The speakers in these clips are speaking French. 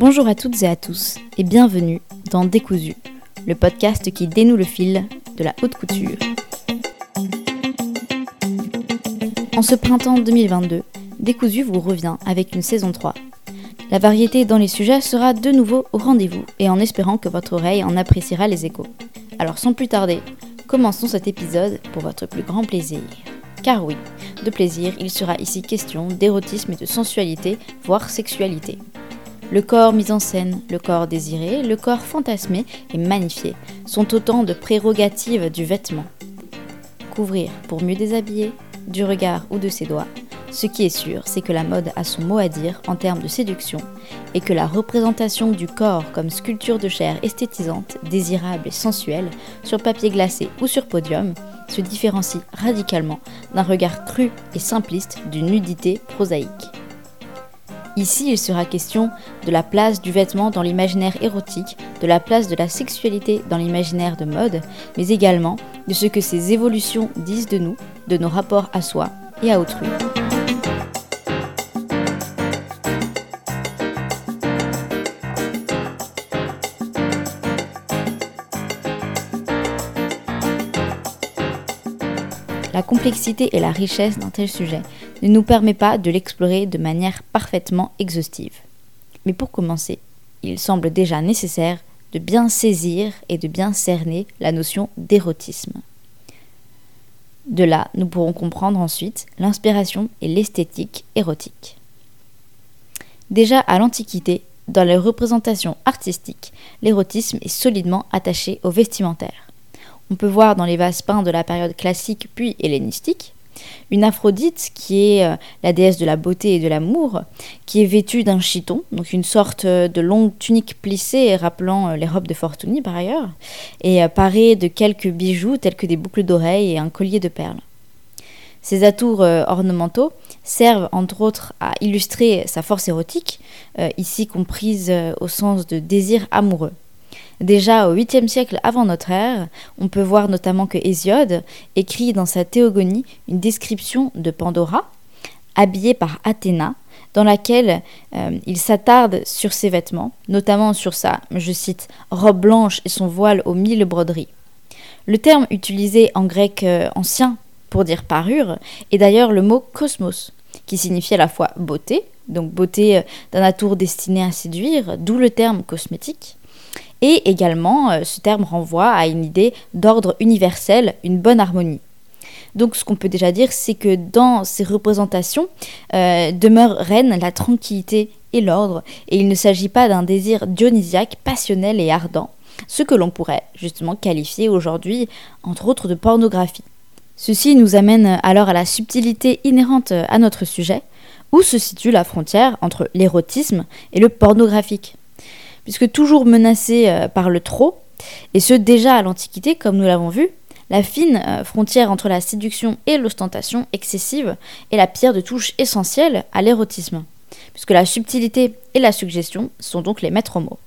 Bonjour à toutes et à tous et bienvenue dans Décousu, le podcast qui dénoue le fil de la haute couture. En ce printemps 2022, Décousu vous revient avec une saison 3. La variété dans les sujets sera de nouveau au rendez-vous et en espérant que votre oreille en appréciera les échos. Alors sans plus tarder, commençons cet épisode pour votre plus grand plaisir. Car oui, de plaisir, il sera ici question d'érotisme et de sensualité, voire sexualité. Le corps mis en scène, le corps désiré, le corps fantasmé et magnifié sont autant de prérogatives du vêtement. Couvrir pour mieux déshabiller, du regard ou de ses doigts, ce qui est sûr, c'est que la mode a son mot à dire en termes de séduction et que la représentation du corps comme sculpture de chair esthétisante, désirable et sensuelle, sur papier glacé ou sur podium, se différencie radicalement d'un regard cru et simpliste d'une nudité prosaïque. Ici, il sera question de la place du vêtement dans l'imaginaire érotique, de la place de la sexualité dans l'imaginaire de mode, mais également de ce que ces évolutions disent de nous, de nos rapports à soi et à autrui. La complexité et la richesse d'un tel sujet ne nous permet pas de l'explorer de manière parfaitement exhaustive. Mais pour commencer, il semble déjà nécessaire de bien saisir et de bien cerner la notion d'érotisme. De là, nous pourrons comprendre ensuite l'inspiration et l'esthétique érotique. Déjà à l'Antiquité, dans les représentations artistiques, l'érotisme est solidement attaché au vestimentaire. On peut voir dans les vases peints de la période classique puis hellénistique une Aphrodite qui est euh, la déesse de la beauté et de l'amour, qui est vêtue d'un chiton, donc une sorte euh, de longue tunique plissée rappelant euh, les robes de Fortuny par ailleurs, et parée de quelques bijoux tels que des boucles d'oreilles et un collier de perles. Ces atours ornementaux servent entre autres à illustrer sa force érotique, ici comprise au sens de désir amoureux. Déjà au 8e siècle avant notre ère, on peut voir notamment que Hésiode écrit dans sa Théogonie une description de Pandora, habillée par Athéna, dans laquelle euh, il s'attarde sur ses vêtements, notamment sur sa, je cite, robe blanche et son voile aux mille broderies. Le terme utilisé en grec euh, ancien pour dire parure est d'ailleurs le mot cosmos, qui signifie à la fois beauté, donc beauté euh, d'un atour destiné à séduire, d'où le terme cosmétique, et également, euh, ce terme renvoie à une idée d'ordre universel, une bonne harmonie. Donc ce qu'on peut déjà dire, c'est que dans ces représentations euh, demeure reine la tranquillité et l'ordre, et il ne s'agit pas d'un désir dionysiaque, passionnel et ardent, ce que l'on pourrait justement qualifier aujourd'hui, entre autres, de pornographie. Ceci nous amène alors à la subtilité inhérente à notre sujet, où se situe la frontière entre l'érotisme et le pornographique puisque toujours menacée euh, par le trop, et ce déjà à l'Antiquité, comme nous l'avons vu, la fine euh, frontière entre la séduction et l'ostentation excessive est la pierre de touche essentielle à l'érotisme, puisque la subtilité et la suggestion sont donc les maîtres mots.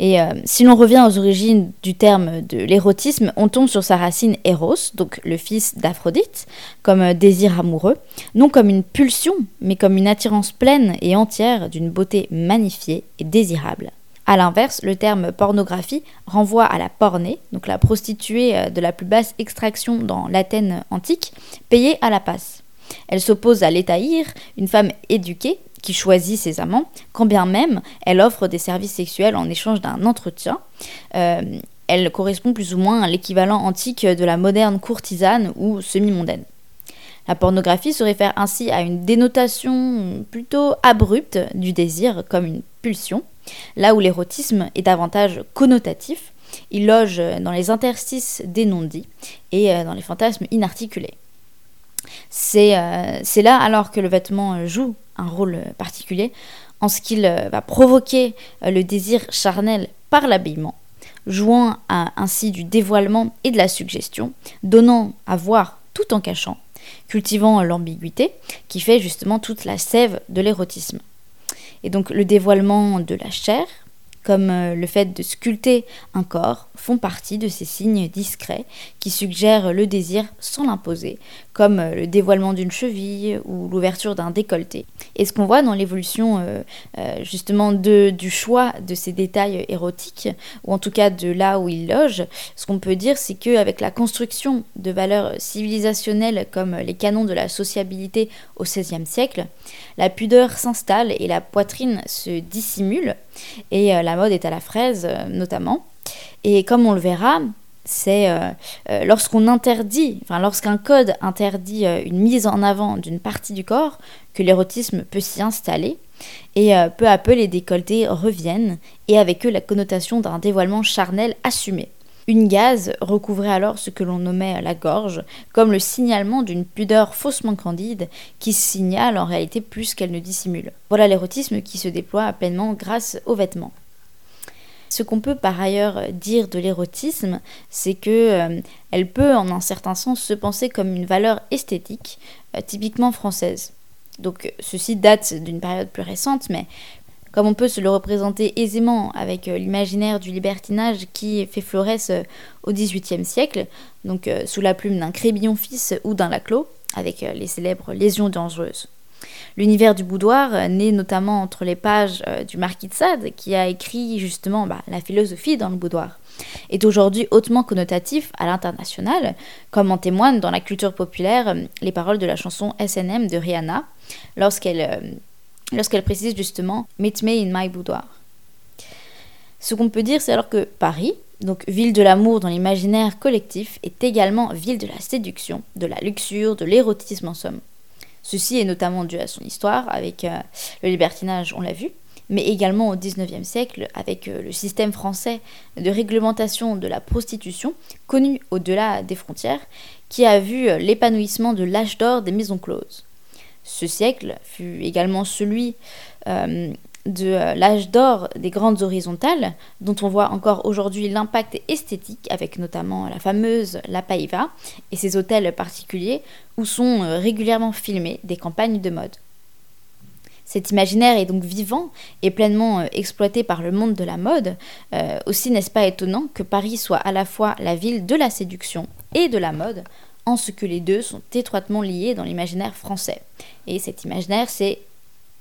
Et euh, si l'on revient aux origines du terme de l'érotisme, on tombe sur sa racine Eros, donc le fils d'Aphrodite, comme désir amoureux, non comme une pulsion, mais comme une attirance pleine et entière d'une beauté magnifiée et désirable. A l'inverse, le terme pornographie renvoie à la pornée, donc la prostituée euh, de la plus basse extraction dans l'Athènes antique, payée à la passe. Elle s'oppose à l'étaïr, une femme éduquée qui choisit ses amants, quand bien même elle offre des services sexuels en échange d'un entretien. Euh, elle correspond plus ou moins à l'équivalent antique de la moderne courtisane ou semi-mondaine. La pornographie se réfère ainsi à une dénotation plutôt abrupte du désir comme une pulsion, là où l'érotisme est davantage connotatif, il loge dans les interstices des non-dits et euh, dans les fantasmes inarticulés. Euh, c'est là alors que le vêtement joue un rôle particulier en ce qu'il euh, va provoquer le désir charnel par l'habillement, jouant ainsi du dévoilement et de la suggestion, donnant à voir tout en cachant, cultivant l'ambiguïté qui fait justement toute la sève de l'érotisme. Et donc le dévoilement de la chair, comme euh, le fait de sculpter un corps, font partie de ces signes discrets qui suggèrent le désir sans l'imposer, comme euh, le dévoilement d'une cheville ou l'ouverture d'un décolleté. Et ce qu'on voit dans l'évolution euh, justement de, du choix de ces détails érotiques, ou en tout cas de là où ils logent, ce qu'on peut dire c'est qu'avec la construction de valeurs civilisationnelles comme les canons de la sociabilité au XVIe siècle, la pudeur s'installe et la poitrine se dissimule, et la mode est à la fraise notamment. Et comme on le verra, c'est euh, euh, lorsqu'on interdit, enfin lorsqu'un code interdit euh, une mise en avant d'une partie du corps, que l'érotisme peut s'y installer. Et peu à peu, les décolletés reviennent, et avec eux la connotation d'un dévoilement charnel assumé. Une gaze recouvrait alors ce que l'on nommait la gorge, comme le signalement d'une pudeur faussement candide qui signale en réalité plus qu'elle ne dissimule. Voilà l'érotisme qui se déploie pleinement grâce aux vêtements. Ce qu'on peut par ailleurs dire de l'érotisme, c'est que euh, elle peut en un certain sens se penser comme une valeur esthétique euh, typiquement française. Donc ceci date d'une période plus récente, mais comme on peut se le représenter aisément avec euh, l'imaginaire du libertinage qui fait florès au XVIIIe siècle, donc sous la plume d'un Crébillon fils ou d'un Laclos, avec les célèbres lésions dangereuses. L'univers du boudoir, euh, né notamment entre les pages euh, du Marquis de Sade, qui a écrit justement bah, la philosophie dans le boudoir, est aujourd'hui hautement connotatif à l'international, comme en témoignent dans la culture populaire euh, les paroles de la chanson SNM de Rihanna, lorsqu'elle lorsqu'elle précise justement Meet me in my boudoir. Ce qu'on peut dire, c'est alors que Paris, donc ville de l'amour dans l'imaginaire collectif, est également ville de la séduction, de la luxure, de l'érotisme en somme. Ceci est notamment dû à son histoire avec euh, le libertinage, on l'a vu, mais également au XIXe siècle avec euh, le système français de réglementation de la prostitution, connu au-delà des frontières, qui a vu euh, l'épanouissement de l'âge d'or des maisons closes. Ce siècle fut également celui de euh, l'âge d'or des grandes horizontales, dont on voit encore aujourd'hui l'impact esthétique, avec notamment la fameuse La Paiva et ses hôtels particuliers où sont euh, régulièrement filmées des campagnes de mode. Cet imaginaire est donc vivant et pleinement euh, exploité par le monde de la mode. aussi n'est-ce pas étonnant que Paris soit à la fois la ville de la séduction et de la mode, en ce que les deux sont étroitement liés dans l'imaginaire français. Et cet imaginaire, c'est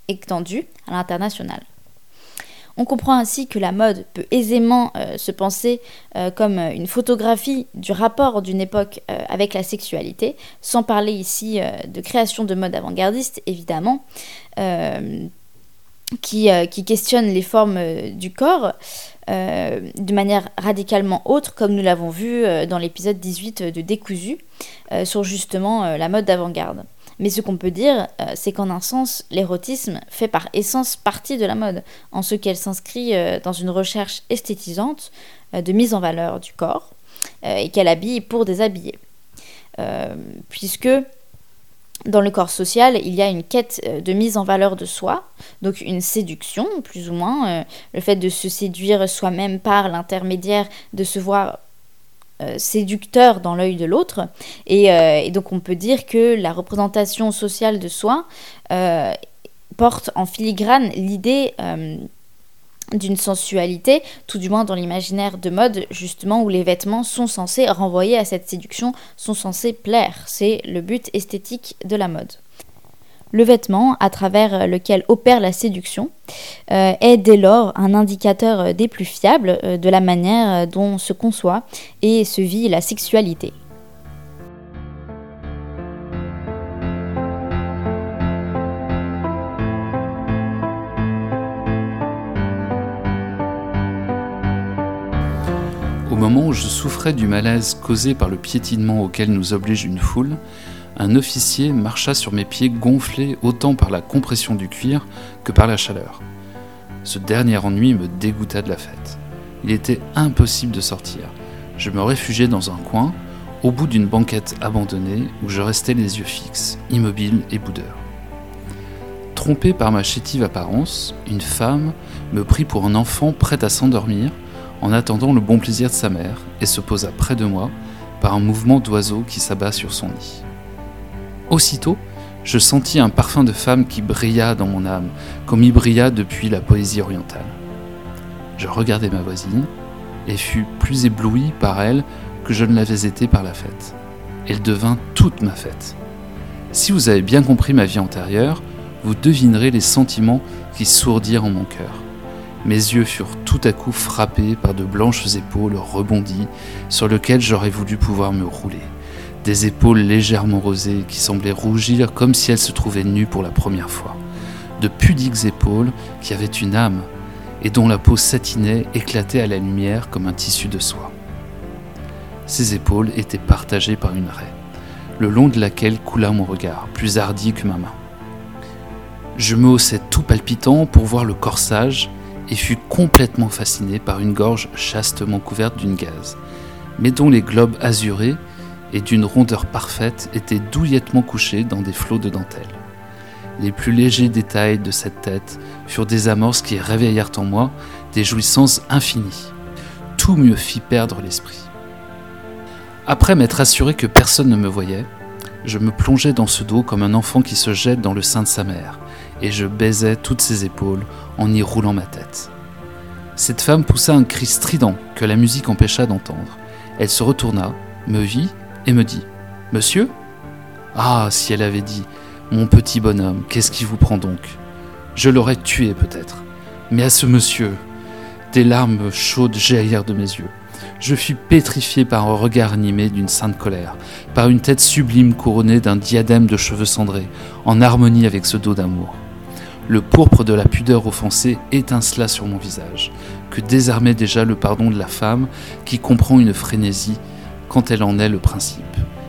étendue à l'international. On comprend ainsi que la mode peut aisément euh, se penser euh, comme une photographie du rapport d'une époque euh, avec la sexualité, sans parler ici de création de mode avant-gardiste, évidemment, qui, qui, questionne les formes du corps de manière radicalement autre, comme nous l'avons vu dans l'épisode 18 de Décousu, sur justement la mode d'avant-garde. Mais ce qu'on peut dire, euh, c'est qu'en un sens, l'érotisme fait par essence partie de la mode, en ce qu'elle s'inscrit euh, dans une recherche esthétisante euh, de mise en valeur du corps, et qu'elle habille pour déshabiller. puisque dans le corps social, il y a une quête de mise en valeur de soi, donc une séduction, plus ou moins, le fait de se séduire soi-même par l'intermédiaire de se voir séducteur dans l'œil de l'autre. Euh, et, donc on peut dire que la représentation sociale de soi euh, porte en filigrane l'idée d'une sensualité, tout du moins dans l'imaginaire de mode, justement, où les vêtements sont censés renvoyer à cette séduction, sont censés plaire. C'est le but esthétique de la mode. Le vêtement, à travers lequel opère la séduction, euh, est dès lors un indicateur des plus fiables euh, de la manière dont se conçoit et se vit la sexualité. Au moment où je souffrais du malaise causé par le piétinement auquel nous oblige une foule, un officier marcha sur mes pieds gonflés autant par la compression du cuir que par la chaleur. Ce dernier ennui me dégoûta de la fête. Il était impossible de sortir. Je me réfugiai dans un coin, au bout d'une banquette abandonnée, où je restais les yeux fixes, immobile et boudeur. Trompé par ma chétive apparence, une femme me prit pour un enfant prêt à s'endormir en attendant le bon plaisir de sa mère et se posa près de moi par un mouvement d'oiseau qui s'abat sur son nid. Aussitôt, je sentis un parfum de femme qui brilla dans mon âme, comme il brilla depuis la poésie orientale. Je regardai ma voisine et fus plus ébloui par elle que je ne l'avais été par la fête. Elle devint toute ma fête. Si vous avez bien compris ma vie antérieure, vous devinerez les sentiments qui sourdirent en mon cœur. Mes yeux furent tout à coup frappés par de blanches épaules rebondies sur lesquelles j'aurais voulu pouvoir me rouler. Des épaules légèrement rosées qui semblaient rougir comme si elles se trouvaient nues pour la première fois. De pudiques épaules qui avaient une âme et dont la peau satinée éclatait à la lumière comme un tissu de soie. Ces épaules étaient partagées par une raie, le long de laquelle coula mon regard, plus hardi que ma main. Je me haussai tout palpitant pour voir le corsage et fus complètement fasciné par une gorge chastement couverte d'une gaze, mais dont les globes azurés et d'une rondeur parfaite étaient douillettement couchés dans des flots de dentelle. Les plus légers détails de cette tête furent des amorces qui réveillèrent en moi des jouissances infinies. Tout me fit perdre l'esprit. Après m'être assuré que personne ne me voyait, je me plongeais dans ce dos comme un enfant qui se jette dans le sein de sa mère, et je baisais toutes ses épaules en y roulant ma tête. Cette femme poussa un cri strident que la musique empêcha d'entendre. Elle se retourna, me vit et me dit Monsieur? Ah, si elle avait dit Mon petit bonhomme, qu'est-ce qui vous prend donc? Je l'aurais tué peut-être. Mais à ce monsieur, des larmes chaudes jaillirent de mes yeux. Je fus pétrifié par un regard animé d'une sainte colère, par une tête sublime couronnée d'un diadème de cheveux cendrés, en harmonie avec ce dos d'amour. Le pourpre de la pudeur offensée étincela sur mon visage, que désarmait déjà le pardon de la femme qui comprend une frénésie quand elle en est le principe,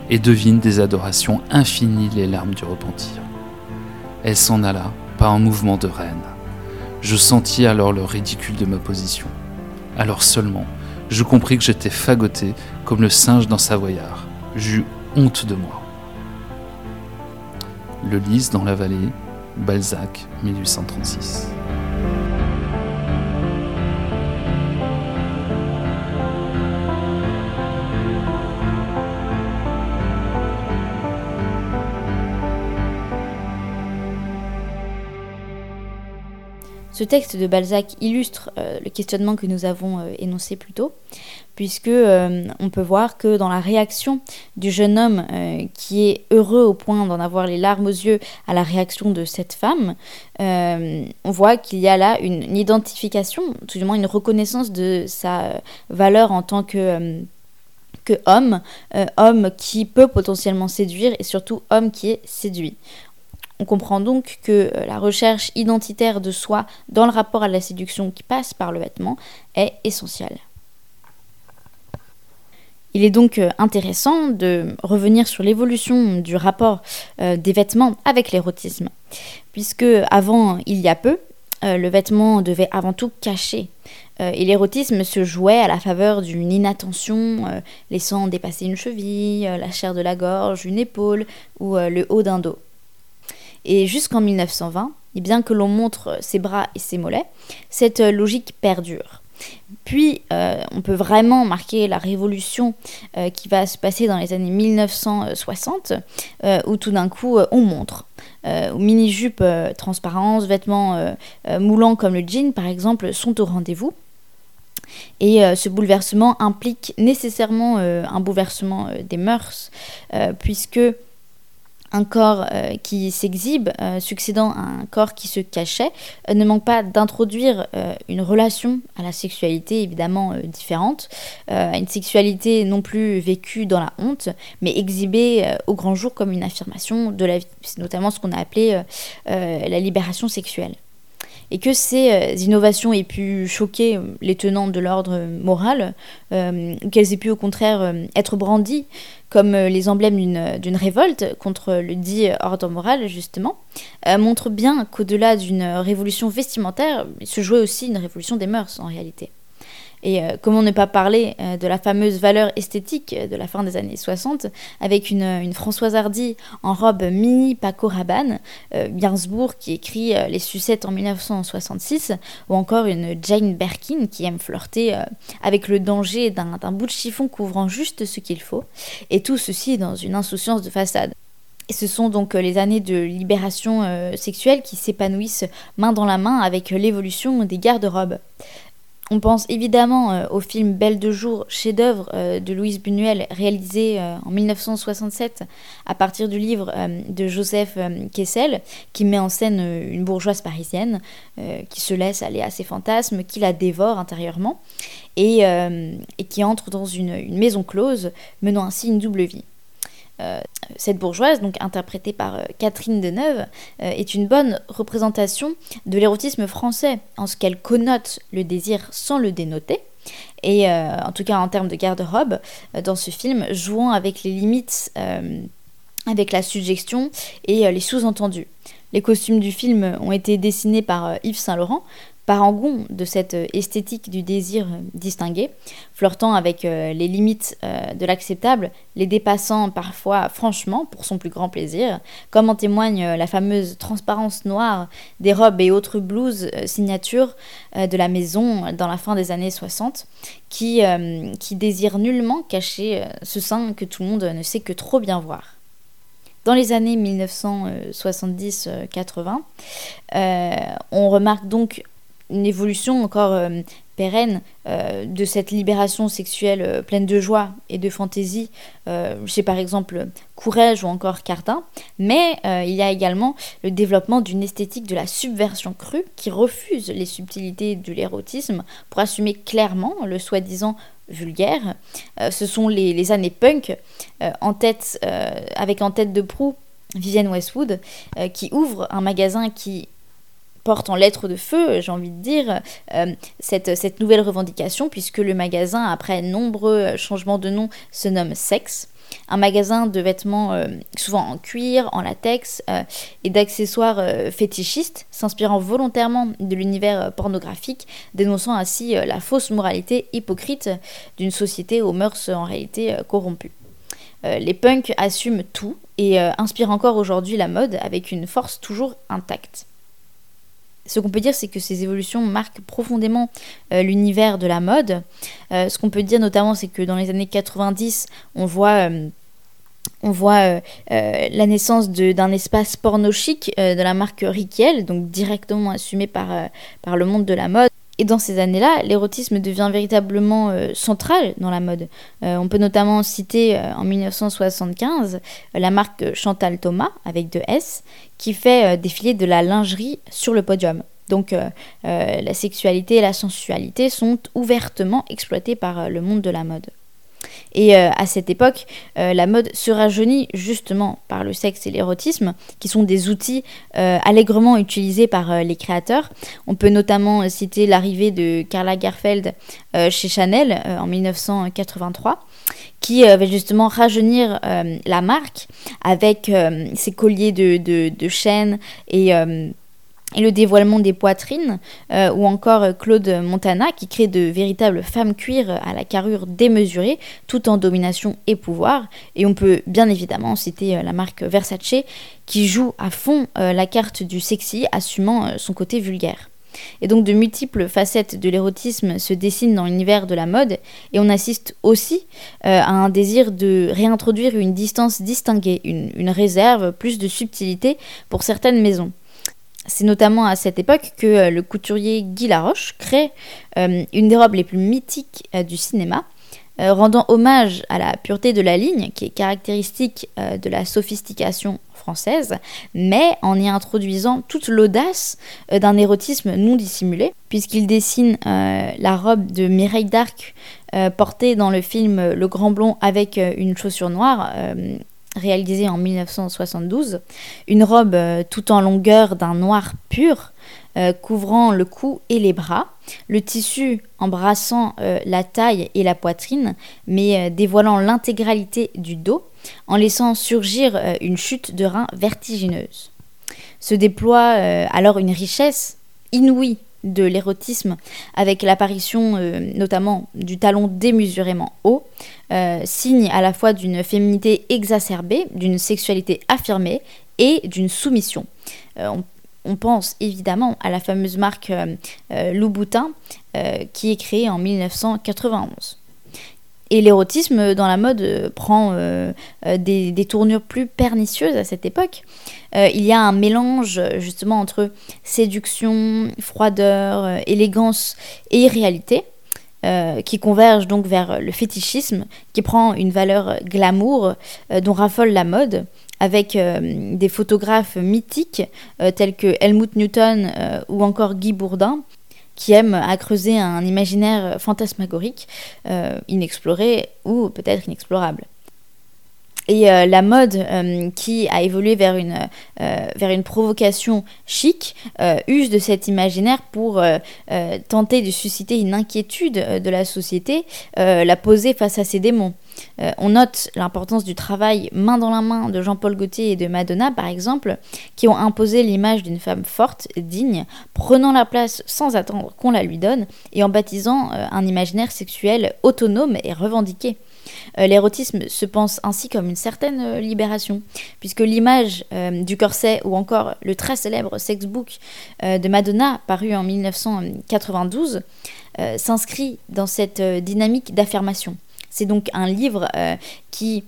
et devine des adorations infinies les larmes du repentir. Elle s'en alla par un mouvement de reine. Je sentis alors le ridicule de ma position. Alors seulement, je compris que j'étais fagoté comme le singe dans Savoyard. J'eus honte de moi. Le lys dans la vallée, Balzac, 1836. Ce texte de Balzac illustre euh, le questionnement que nous avons euh, énoncé plus tôt, puisque euh, on peut voir que dans la réaction du jeune homme qui est heureux au point d'en avoir les larmes aux yeux à la réaction de cette femme, on voit qu'il y a là une, identification, tout du moins une reconnaissance de sa valeur en tant que que homme, homme qui peut potentiellement séduire et surtout homme qui est séduit. On comprend donc que euh, la recherche identitaire de soi dans le rapport à la séduction qui passe par le vêtement est essentielle. Il est donc euh, intéressant de revenir sur l'évolution du rapport euh, des vêtements avec l'érotisme, puisque avant, il y a peu, le vêtement devait avant tout cacher, et l'érotisme se jouait à la faveur d'une inattention, laissant dépasser une cheville, la chair de la gorge, une épaule ou le haut d'un dos. Et jusqu'en 1920, et bien que l'on montre ses bras et ses mollets, cette logique perdure. Puis, euh, on peut vraiment marquer la révolution euh, qui va se passer dans les années 1960, euh, où tout d'un coup, on montre. Mini-jupe transparence, vêtements moulants comme le jean, par exemple, sont au rendez-vous. Et ce bouleversement implique nécessairement un bouleversement des mœurs, puisque un corps euh, qui s'exhibe, euh, succédant à un corps qui se cachait, euh, ne manque pas d'introduire une relation à la sexualité évidemment différente, une sexualité non plus vécue dans la honte, mais exhibée au grand jour comme une affirmation de la vie. C'est notamment ce qu'on a appelé la libération sexuelle et que ces innovations aient pu choquer les tenants de l'ordre moral, qu'elles aient pu au contraire être brandies comme euh, les emblèmes d'une révolte contre le dit ordre moral, justement, euh, montrent bien qu'au-delà d'une révolution vestimentaire, se jouait aussi une révolution des mœurs en réalité. Et euh, comment ne pas parler euh, de la fameuse valeur esthétique de la fin des années 60 avec une, Françoise Hardy en robe mini Paco Rabanne, euh, Gainsbourg qui écrit Les sucettes en 1966, ou encore une Jane Birkin qui aime flirter avec le danger d'un bout de chiffon couvrant juste ce qu'il faut, et tout ceci dans une insouciance de façade. Et ce sont donc les années de libération sexuelle qui s'épanouissent main dans la main avec l'évolution des garde-robes On pense évidemment euh, au film Belle de jour, chef-d'œuvre euh, de Louise Buñuel, réalisé euh, en 1967 à partir du livre de Joseph Kessel, qui met en scène une bourgeoise parisienne qui se laisse aller à ses fantasmes, qui la dévore intérieurement et, qui entre dans une maison close, menant ainsi une double vie. Euh, cette bourgeoise, donc interprétée par euh, Catherine Deneuve, euh, est une bonne représentation de l'érotisme français, en ce qu'elle connote le désir sans le dénoter, et en tout cas en termes de garde-robe, dans ce film, jouant avec les limites, avec la suggestion et les sous-entendus. Les costumes du film ont été dessinés par Yves Saint-Laurent, parangon de cette euh, esthétique du désir euh, distingué, flirtant avec euh, les limites de l'acceptable, les dépassant parfois franchement pour son plus grand plaisir, comme en témoigne la fameuse transparence noire des robes et autres blouses signatures de la maison dans la fin des années 60, qui, qui désire nullement cacher ce sein que tout le monde ne sait que trop bien voir. Dans les années 1970-80, on remarque donc une évolution encore euh, pérenne euh, de cette libération sexuelle euh, pleine de joie et de fantaisie chez par exemple Courrèges ou encore Cardin, mais il y a également le développement d'une esthétique de la subversion crue qui refuse les subtilités de l'érotisme pour assumer clairement le soi-disant vulgaire. ce sont les, les années punk en tête, avec en tête de proue Vivienne Westwood, qui ouvre un magasin qui porte en lettres de feu, j'ai envie de dire, euh, cette, cette, nouvelle revendication, puisque le magasin, après nombreux changements de nom, se nomme Sex. Un magasin de vêtements euh, souvent en cuir, en latex euh, et d'accessoires fétichistes, s'inspirant volontairement de l'univers pornographique, dénonçant ainsi la fausse moralité hypocrite d'une société aux mœurs en réalité corrompues. les punks assument tout et inspirent encore aujourd'hui la mode avec une force toujours intacte. Ce qu'on peut dire, c'est que ces évolutions marquent profondément euh, l'univers de la mode. Euh, ce qu'on peut dire notamment, c'est que dans les années 90, on voit... Euh, la naissance d'un espace porno chic de la marque Riquel, donc directement assumé par le monde de la mode. Et dans ces années-là, l'érotisme devient véritablement euh, central dans la mode. Euh, on peut notamment citer euh, en 1975 la marque Chantal Thomas, avec deux S, qui fait défiler de la lingerie sur le podium. Donc la sexualité et la sensualité sont ouvertement exploitées par le monde de la mode. Et euh, à cette époque, euh, la mode se rajeunit justement par le sexe et l'érotisme, qui sont des outils euh, allègrement utilisés par les créateurs. On peut notamment citer l'arrivée de Carla Gerfeld chez Chanel en 1983 qui va justement rajeunir la marque avec ses colliers de, de, de chaînes et et le dévoilement des poitrines, euh, ou encore euh, Claude Montana qui crée de véritables femmes cuir à la carrure démesurée, tout en domination et pouvoir. Et on peut bien évidemment citer euh, la marque Versace qui joue à fond la carte du sexy, assumant son côté vulgaire. Et donc de multiples facettes de l'érotisme se dessinent dans l'univers de la mode et on assiste aussi à un désir de réintroduire une distance distinguée, une réserve, plus de subtilité pour certaines maisons. C'est notamment à cette époque que euh, le couturier Guy Laroche crée euh, une des robes les plus mythiques euh, du cinéma, rendant hommage à la pureté de la ligne, qui est caractéristique de la sophistication française, mais en y introduisant toute l'audace d'un érotisme non dissimulé, puisqu'il dessine la robe de Mireille d'Arc portée dans le film Le Grand Blond avec une chaussure noire, réalisée en 1972, une robe euh, tout en longueur d'un noir pur, euh, couvrant le cou et les bras, le tissu embrassant euh, la taille et la poitrine, mais dévoilant l'intégralité du dos, en laissant surgir une chute de rein vertigineuse. Se déploie alors une richesse inouïe de l'érotisme, avec l'apparition euh, notamment du talon démesurément haut, euh, signe à la fois d'une féminité exacerbée, d'une sexualité affirmée et d'une soumission. Euh, on, pense évidemment à la fameuse marque Louboutin qui est créée en 1991. Et l'érotisme dans la mode prend des, des, tournures plus pernicieuses à cette époque. Euh, il y a un mélange justement entre séduction, froideur, euh, élégance et réalité. qui convergent donc vers le fétichisme, qui prend une valeur glamour dont raffole la mode, avec des photographes mythiques tels que Helmut Newton ou encore Guy Bourdin, qui aiment à creuser un imaginaire fantasmagorique, inexploré ou peut-être inexplorable. Et euh, la mode euh, qui a évolué vers une, euh, provocation chic use de cet imaginaire pour tenter de susciter une inquiétude de la société, la poser face à ses démons. on note l'importance du travail main dans la main de Jean-Paul Gaultier et de Madonna, par exemple, qui ont imposé l'image d'une femme forte, digne, prenant la place sans attendre qu'on la lui donne, et en baptisant un imaginaire sexuel autonome et revendiqué. Euh, l'érotisme se pense ainsi comme une certaine euh, libération, puisque l'image euh, du corset ou encore le très célèbre sexbook de Madonna, paru en 1992, s'inscrit dans cette dynamique d'affirmation. C'est donc un livre qui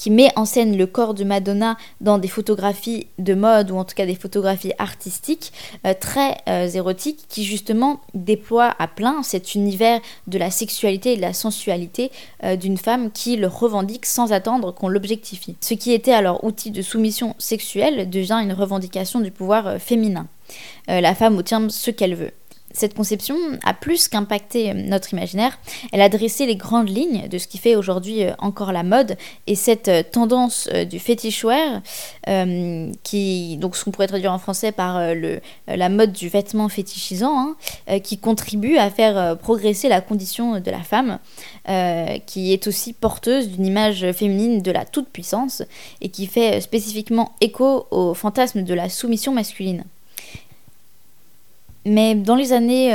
qui met en scène le corps de Madonna dans des photographies de mode ou en tout cas des photographies artistiques euh, très euh, érotiques qui justement déploient à plein cet univers de la sexualité et de la sensualité euh, d'une femme qui le revendique sans attendre qu'on l'objectifie. Ce qui était alors outil de soumission sexuelle devient une revendication du pouvoir féminin. la femme obtient ce qu'elle veut. Cette conception a plus qu'impacté euh, notre imaginaire, elle a dressé les grandes lignes de ce qui fait aujourd'hui euh, encore la mode et cette euh, tendance du fétichwear, qui donc ce qu'on pourrait traduire en français par le, la mode du vêtement fétichisant, hein, qui contribue à faire progresser la condition de la femme, qui est aussi porteuse d'une image féminine de la toute-puissance et qui fait spécifiquement écho au fantasme de la soumission masculine. Mais dans les années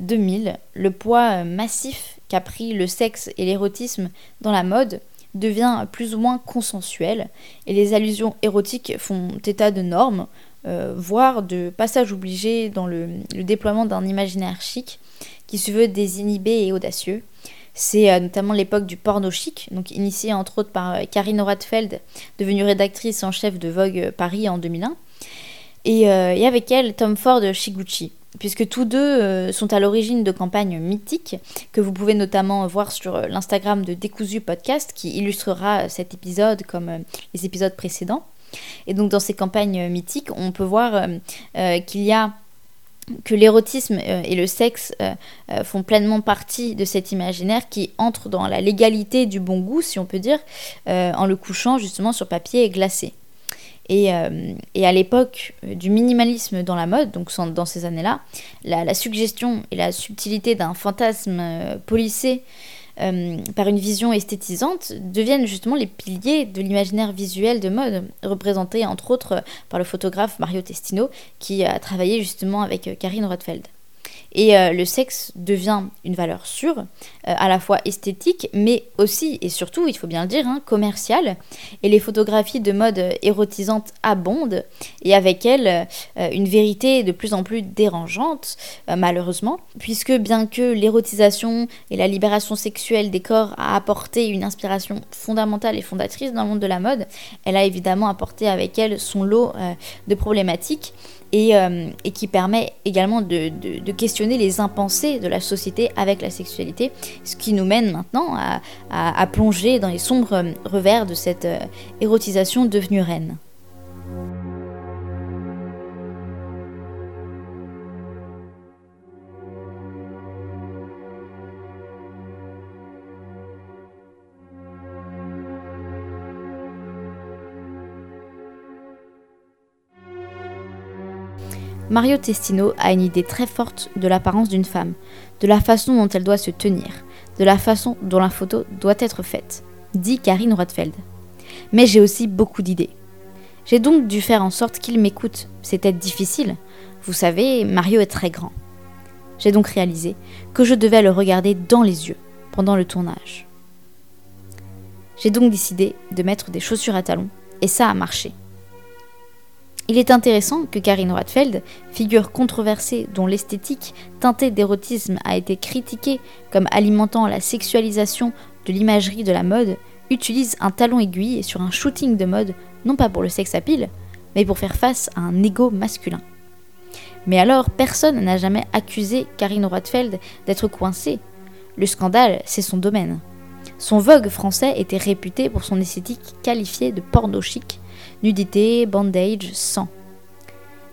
2000, euh, le poids euh, massif qu'a pris le sexe et l'érotisme dans la mode devient plus ou moins consensuel et les allusions érotiques font état de normes, euh, voire de passages obligés dans le, déploiement d'un imaginaire chic qui se veut désinhibé et audacieux. C'est notamment l'époque du porno chic, donc initiée entre autres par Karine Radfeld, devenue rédactrice en chef de Vogue Paris en 2001, et, et avec elle Tom Ford Shiguchi puisque tous deux euh, sont à l'origine de campagnes mythiques que vous pouvez notamment voir sur euh, l'Instagram de Décousu Podcast qui illustrera cet épisode comme euh, les épisodes précédents. Et donc dans ces campagnes mythiques, on peut voir qu'il y a que l'érotisme et le sexe font pleinement partie de cet imaginaire qui entre dans la légalité du bon goût, si on peut dire, en le couchant justement sur papier glacé. Euh, et, à l'époque euh, du minimalisme dans la mode, donc dans ces années-là, la, suggestion et la subtilité d'un fantasme euh, policé par une vision esthétisante deviennent justement les piliers de l'imaginaire visuel de mode, représenté entre autres par le photographe Mario Testino, qui a travaillé justement avec Karine Rothfeld. Et euh, le sexe devient une valeur sûre, euh, à la fois esthétique, mais aussi et surtout, il faut bien le dire, hein, commerciale. Et les photographies de mode érotisantes abondent, et avec elles, euh, une vérité de plus en plus dérangeante, malheureusement, puisque bien que l'érotisation et la libération sexuelle des corps a apporté une inspiration fondamentale et fondatrice dans le monde de la mode, elle a évidemment apporté avec elle son lot de problématiques euh, et, qui permet également de, questionner les impensés de la société avec la sexualité, ce qui nous mène maintenant à, plonger dans les sombres revers de cette euh, érotisation devenue reine. Mario Testino a une idée très forte de l'apparence d'une femme, de la façon dont elle doit se tenir, de la façon dont la photo doit être faite, dit Karine Rothfeld. Mais j'ai aussi beaucoup d'idées. J'ai donc dû faire en sorte qu'il m'écoute. C'était difficile. Vous savez, Mario est très grand. J'ai donc réalisé que je devais le regarder dans les yeux pendant le tournage. J'ai donc décidé de mettre des chaussures à talons et ça a marché. Il est intéressant que Karine Rothfeld, figure controversée dont l'esthétique teintée d'érotisme a été critiquée comme alimentant la sexualisation de l'imagerie de la mode, utilise un talon aiguille sur un shooting de mode, non pas pour le à pile, mais pour faire face à un ego masculin. Mais alors, personne n'a jamais accusé Karine Rothfeld d'être coincée. Le scandale, c'est son domaine. Son vogue français était réputé pour son esthétique qualifiée de porno chic, nudité, bandage, sang.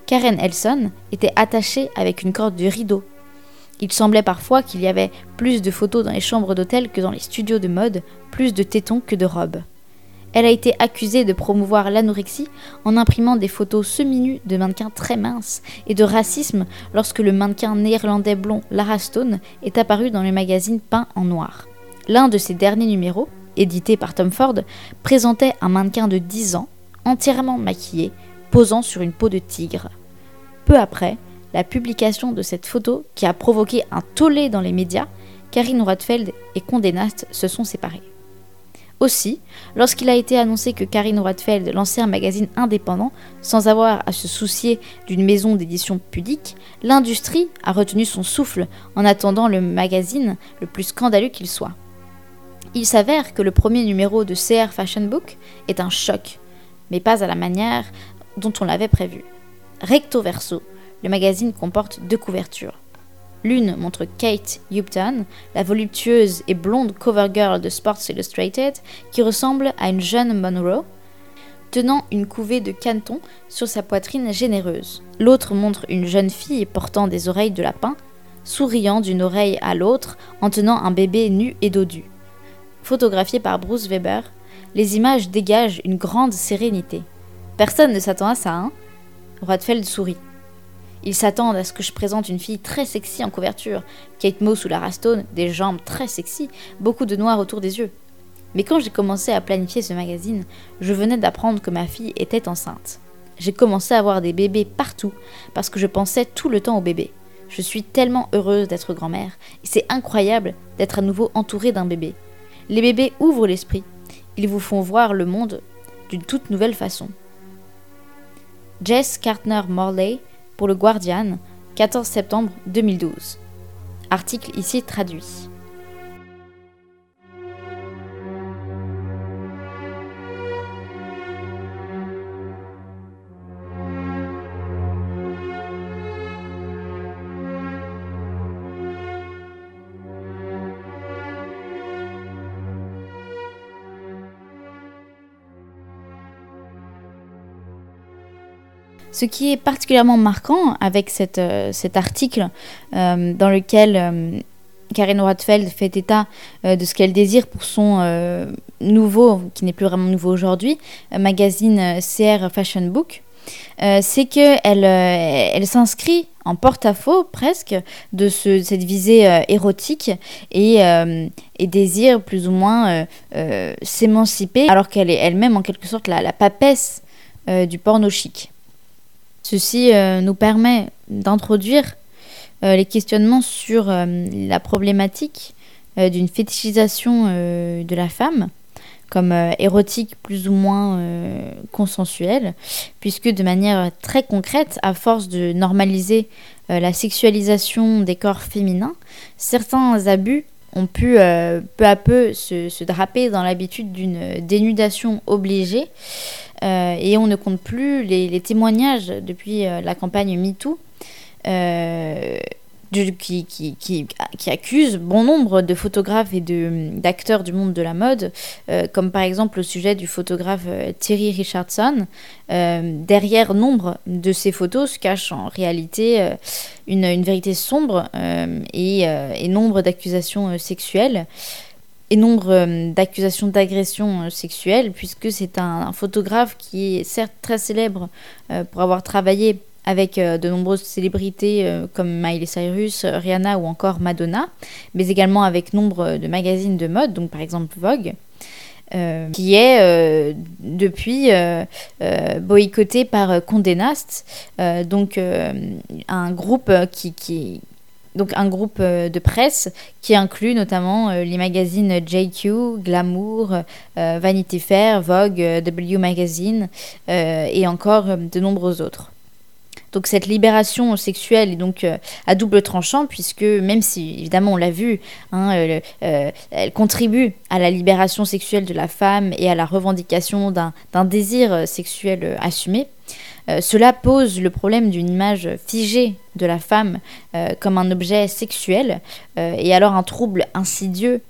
Karen Elson était attachée avec une corde de rideau. Il semblait parfois qu'il y avait plus de photos dans les chambres d'hôtel que dans les studios de mode, plus de tétons que de robes. Elle a été accusée de promouvoir l'anorexie en imprimant des photos semi-nues de mannequins très minces et de racisme lorsque le mannequin néerlandais blond Lara Stone est apparu dans le magazine peint en noir. L'un de ses derniers numéros, édité par Tom Ford, présentait un mannequin de 10 ans, entièrement maquillé, posant sur une peau de tigre. Peu après, la publication de cette photo, qui a provoqué un tollé dans les médias, Karine Rothfeld et Condé Nast se sont séparés. Aussi, lorsqu'il a été annoncé que Karine Rothfeld lançait un magazine indépendant, sans avoir à se soucier d'une maison d'édition pudique, l'industrie a retenu son souffle en attendant le magazine le plus scandaleux qu'il soit. Il s'avère que le premier numéro de CR Fashion Book est un choc, mais pas à la manière dont on l'avait prévu. Recto verso, le magazine comporte deux couvertures. L'une montre Kate Upton, la voluptueuse et blonde cover girl de Sports Illustrated, qui ressemble à une jeune Monroe, tenant une couvée de canetons sur sa poitrine généreuse. L'autre montre une jeune fille portant des oreilles de lapin, souriant d'une oreille à l'autre en tenant un bébé nu et dodu. Photographié par Bruce Weber, les images dégagent une grande sérénité. Personne ne s'attend à ça, hein Rothfeld sourit. Ils s'attendent à ce que je présente une fille très sexy en couverture, Kate Moss ou Lara Stone, des jambes très sexy, beaucoup de noir autour des yeux. Mais quand j'ai commencé à planifier ce magazine, je venais d'apprendre que ma fille était enceinte. J'ai commencé à avoir des bébés partout parce que je pensais tout le temps aux bébés. Je suis tellement heureuse d'être grand-mère et c'est incroyable d'être à nouveau entourée d'un bébé. Les bébés ouvrent l'esprit. Ils vous font voir le monde d'une toute nouvelle façon. Jess Cartner Morley pour le Guardian, 14 septembre 2012. Article ici traduit. Ce qui est particulièrement marquant avec euh, cet article euh, dans lequel euh, Karen Rothfeld fait état de ce qu'elle désire pour son nouveau, qui n'est plus vraiment nouveau aujourd'hui, magazine CR Fashion Book, c'est qu'elle elle, s'inscrit en porte-à-faux presque de ce, cette visée érotique et, désire plus ou moins s'émanciper alors qu'elle est elle-même en quelque sorte la papesse du porno chic. Ceci euh, nous permet d'introduire euh, les questionnements sur euh, la problématique d'une fétichisation de la femme comme érotique plus ou moins consensuelle, puisque de manière très concrète, à force de normaliser la sexualisation des corps féminins, certains abus ont pu peu à peu se draper dans l'habitude d'une dénudation obligée euh, et on ne compte plus les, témoignages depuis euh, la campagne MeToo. Euh, qui, qui, qui, accuse bon nombre de photographes et d'acteurs du monde de la mode, comme par exemple au sujet du photographe Thierry Richardson. derrière nombre de ces photos se cache en réalité une, une, vérité sombre et, et, nombre d'accusations sexuelles et nombre euh, d'accusations d'agression euh, sexuelle, puisque c'est un, photographe qui est certes très célèbre euh, pour avoir travaillé avec de nombreuses célébrités comme Miley Cyrus, Rihanna ou encore Madonna, mais également avec nombre de magazines de mode, donc par exemple Vogue. qui est depuis boycotté par Condé Nast, donc un groupe qui, qui, donc un groupe euh, de presse qui inclut notamment euh, les magazines JQ, Glamour, euh, Vanity Fair, Vogue, W Magazine et encore de nombreux autres. Cette libération sexuelle est donc à double tranchant puisque même si évidemment on l'a vu, hein, elle contribue à la libération sexuelle de la femme et à la revendication d'un désir sexuel assumé, cela pose le problème d'une image figée de la femme comme un objet sexuel, et alors un trouble insidieux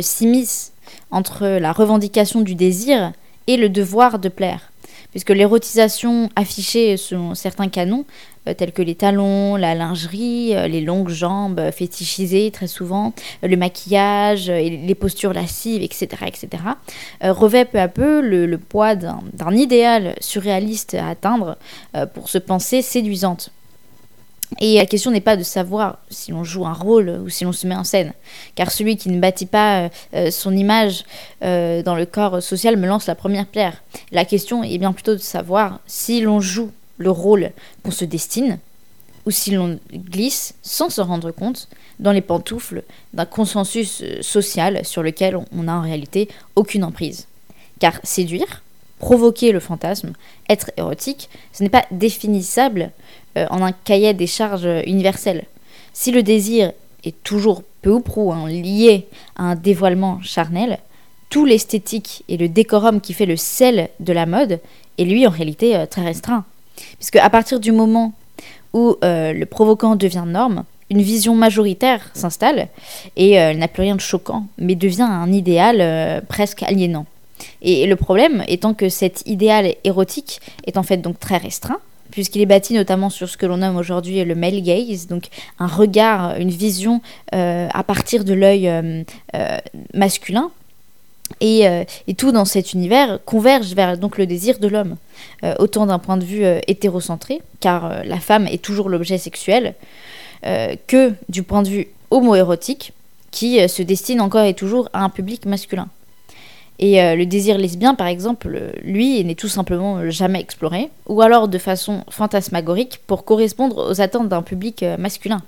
s'immisce entre la revendication du désir et le devoir de plaire puisque l'érotisation affichée selon certains canons, euh, tels que les talons, la lingerie, euh, les longues jambes euh, fétichisées très souvent, le maquillage, les postures lascives, etc., etc., revêt peu à peu le poids d'un idéal surréaliste à atteindre pour se penser séduisante. Et la question n'est pas de savoir si l'on joue un rôle ou si l'on se met en scène, car celui qui ne bâtit pas euh, euh, son image euh, dans le corps social me lance la première pierre. La question est bien plutôt de savoir si l'on joue le rôle qu'on se destine, ou si l'on glisse, sans se rendre compte, dans les pantoufles d'un consensus social sur lequel on n'a en réalité aucune emprise. Car séduire, provoquer le fantasme, être érotique, ce n'est pas définissable euh, en un cahier des charges universel. Si le désir est toujours peu ou prou hein, lié à un dévoilement charnel, tout l'esthétique et le décorum qui fait le sel de la mode est lui en réalité euh, très restreint. Puisque à partir du moment où euh, le provoquant devient norme, une vision majoritaire s'installe et elle n'a plus rien de choquant, mais devient un idéal presque aliénant. Et le problème étant que cet idéal érotique est en fait donc très restreint, puisqu'il est bâti notamment sur ce que l'on nomme aujourd'hui le male gaze, donc un regard, une vision euh, à partir de l'œil euh, euh, masculin. Et, tout dans cet univers converge vers donc le désir de l'homme, autant d'un point de vue hétérocentré, car la femme est toujours l'objet sexuel, que du point de vue homoérotique, qui se destine encore et toujours à un public masculin. Et euh, le désir lesbien, par exemple, lui, n'est tout simplement jamais exploré, ou alors de façon fantasmagorique pour correspondre aux attentes d'un public euh, masculin.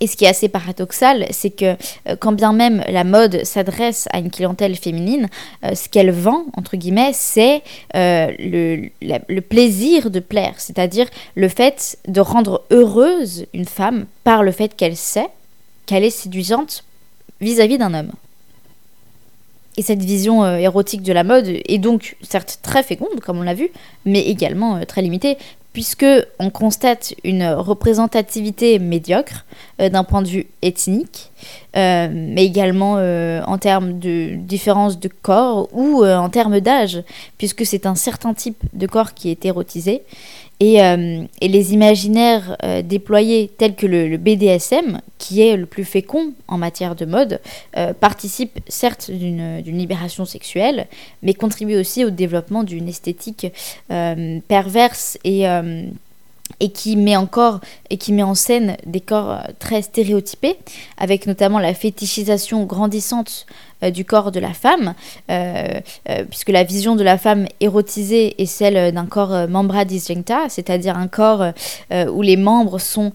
Et ce qui est assez paradoxal, c'est que euh, quand bien même la mode s'adresse à une clientèle féminine, ce qu'elle vend, entre guillemets, c'est le, plaisir de plaire, c'est-à-dire le fait de rendre heureuse une femme par le fait qu'elle sait qu'elle est séduisante vis-à-vis d'un homme. Et cette vision euh, érotique de la mode est donc certes très féconde, comme on l'a vu, mais également euh, très limitée, puisque on constate une représentativité médiocre euh, d'un point de vue ethnique, mais également en termes de différence de corps ou en termes d'âge, puisque c'est un certain type de corps qui est érotisé. Euh, et, les imaginaires euh, déployés tels que le, BDSM, qui est le plus fécond en matière de mode, euh, participent certes d'une libération sexuelle, mais contribuent aussi au développement d'une esthétique perverse et et qui met en scène des corps très stéréotypés, avec notamment la fétichisation grandissante euh, du corps de la femme, euh, euh, puisque la vision de la femme érotisée est celle d'un corps membra disjuncta, c'est-à-dire un corps où les membres sont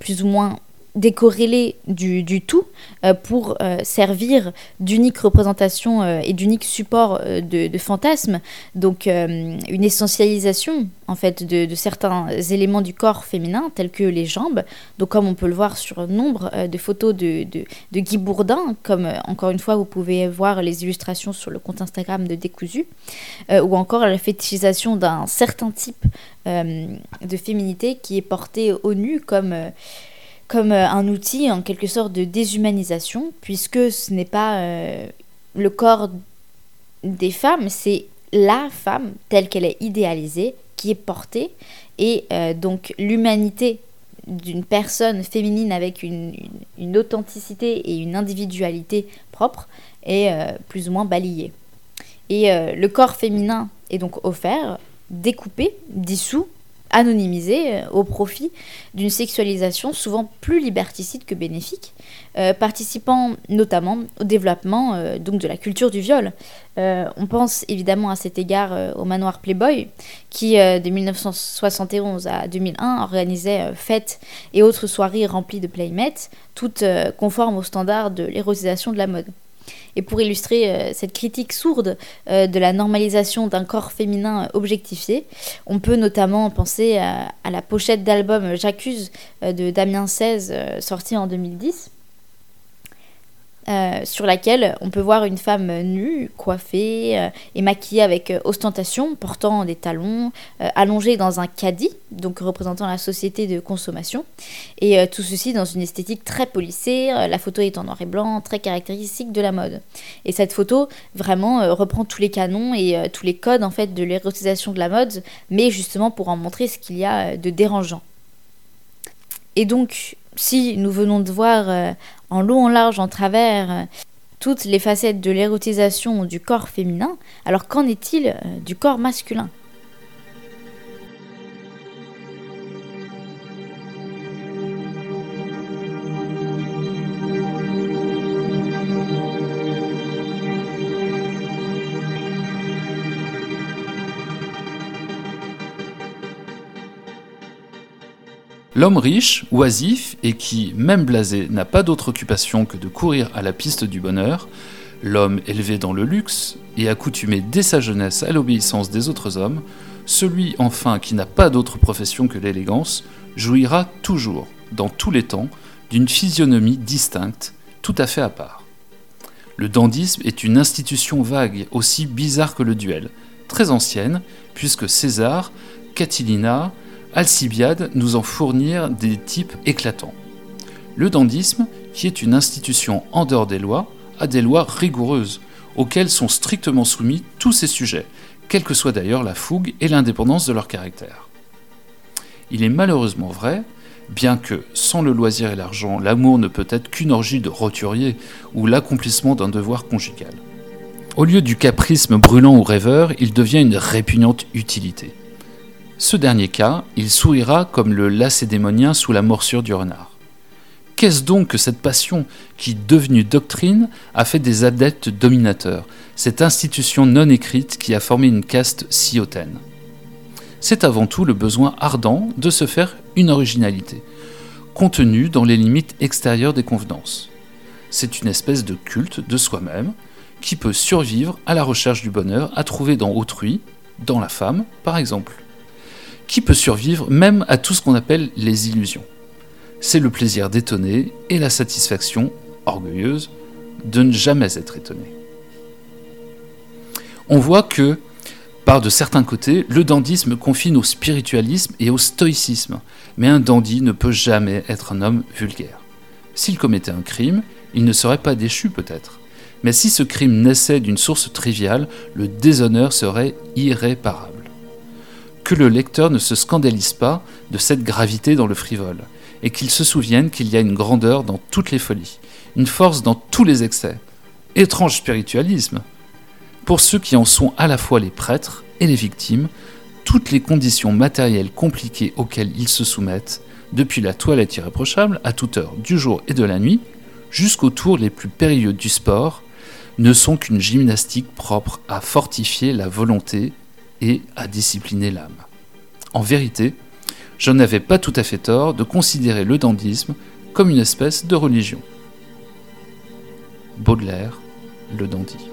plus ou moins décorrélés du, tout euh, pour euh, servir d'unique représentation euh, et d'unique support de, de fantasmes. Donc une essentialisation en fait de, certains éléments du corps féminin tels que les jambes. Donc comme on peut le voir sur nombre de photos de, de, Guy Bourdin, comme encore une fois vous pouvez voir les illustrations sur le compte Instagram de Décousu, ou encore la fétichisation d'un certain type de féminité qui est porté au nu comme comme euh, un outil en quelque sorte de déshumanisation, puisque ce n'est pas euh, le corps des femmes, c'est la femme telle qu'elle est idéalisée qui est portée, et euh, donc l'humanité d'une personne féminine avec une, une, authenticité et une individualité propre est plus ou moins balayée. Et le corps féminin est donc offert, découpé, dissous, anonymisé euh, au profit d'une sexualisation souvent plus liberticide que bénéfique, euh, participant notamment au développement euh, donc de la culture du viol. on pense évidemment à cet égard au manoir Playboy, qui de 1971 à 2001 organisait fêtes et autres soirées remplies de playmates, toutes conformes aux standards de l'érotisation de la mode. Et pour illustrer euh, cette critique sourde euh, de la normalisation d'un corps féminin objectifié, on peut notamment penser à, la pochette d'album J'accuse euh, de Damien XVI sorti en 2010 euh, sur laquelle on peut voir une femme nue, coiffée euh, et maquillée avec euh, ostentation, portant des talons, allongée dans un caddie, donc représentant la société de consommation. Et tout ceci dans une esthétique très polissée, la photo est en noir et blanc, très caractéristique de la mode. Et cette photo vraiment reprend tous les canons et tous les codes en fait de l'érotisation de la mode, mais justement pour en montrer ce qu'il y a de dérangeant. Et donc, si nous venons de voir en long, en large, en travers, euh, toutes les facettes de l'érotisation du corps féminin, alors qu'en est-il euh, du corps masculin? L'homme riche, oisif, et qui, même blasé, n'a pas d'autre occupation que de courir à la piste du bonheur, l'homme élevé dans le luxe et accoutumé dès sa jeunesse à l'obéissance des autres hommes, celui enfin qui n'a pas d'autre profession que l'élégance, jouira toujours, dans tous les temps, d'une physionomie distincte, tout à fait à part. Le dandysme est une institution vague, aussi bizarre que le duel, très ancienne, puisque César, Catilina, Alcibiade nous en fournir des types éclatants. Le dandysme, qui est une institution en dehors des lois, a des lois rigoureuses, auxquelles sont strictement soumis tous ses sujets, quelle que soit d'ailleurs la fougue et l'indépendance de leur caractère. Il est malheureusement vrai, bien que, sans le loisir et l'argent, l'amour ne peut être qu'une orgie de roturier ou l'accomplissement d'un devoir conjugal. Au lieu du caprisme brûlant ou rêveur, il devient une répugnante utilité. Ce dernier cas, il sourira comme le lacédémonien sous la morsure du renard. Qu'est-ce donc que cette passion qui, devenue doctrine, a fait des adeptes dominateurs, cette institution non écrite qui a formé une caste si hautaine? C'est avant tout le besoin ardent de se faire une originalité, contenue dans les limites extérieures des convenances. C'est une espèce de culte de soi-même qui peut survivre à la recherche du bonheur à trouver dans autrui, dans la femme par exemple qui peut survivre même à tout ce qu'on appelle les illusions? C'est le plaisir d'étonner et la satisfaction, orgueilleuse, de ne jamais être étonné. On voit que, par de certains côtés, le dandysme confine au spiritualisme et au stoïcisme, mais un dandy ne peut jamais être un homme vulgaire. S'il commettait un crime, il ne serait pas déchu peut-être. Mais si ce crime naissait d'une source triviale, le déshonneur serait irréparable que le lecteur ne se scandalise pas de cette gravité dans le frivole, et qu'il se souvienne qu'il y a une grandeur dans toutes les folies, une force dans tous les excès. Étrange spiritualisme Pour ceux qui en sont à la fois les prêtres et les victimes, toutes les conditions matérielles compliquées auxquelles ils se soumettent, depuis la toilette irréprochable à toute heure du jour et de la nuit, jusqu'aux tours les plus périlleux du sport, ne sont qu'une gymnastique propre à fortifier la volonté et à discipliner l'âme. En vérité, je n'avais pas tout à fait tort de considérer le dandysme comme une espèce de religion. Baudelaire, le dandy.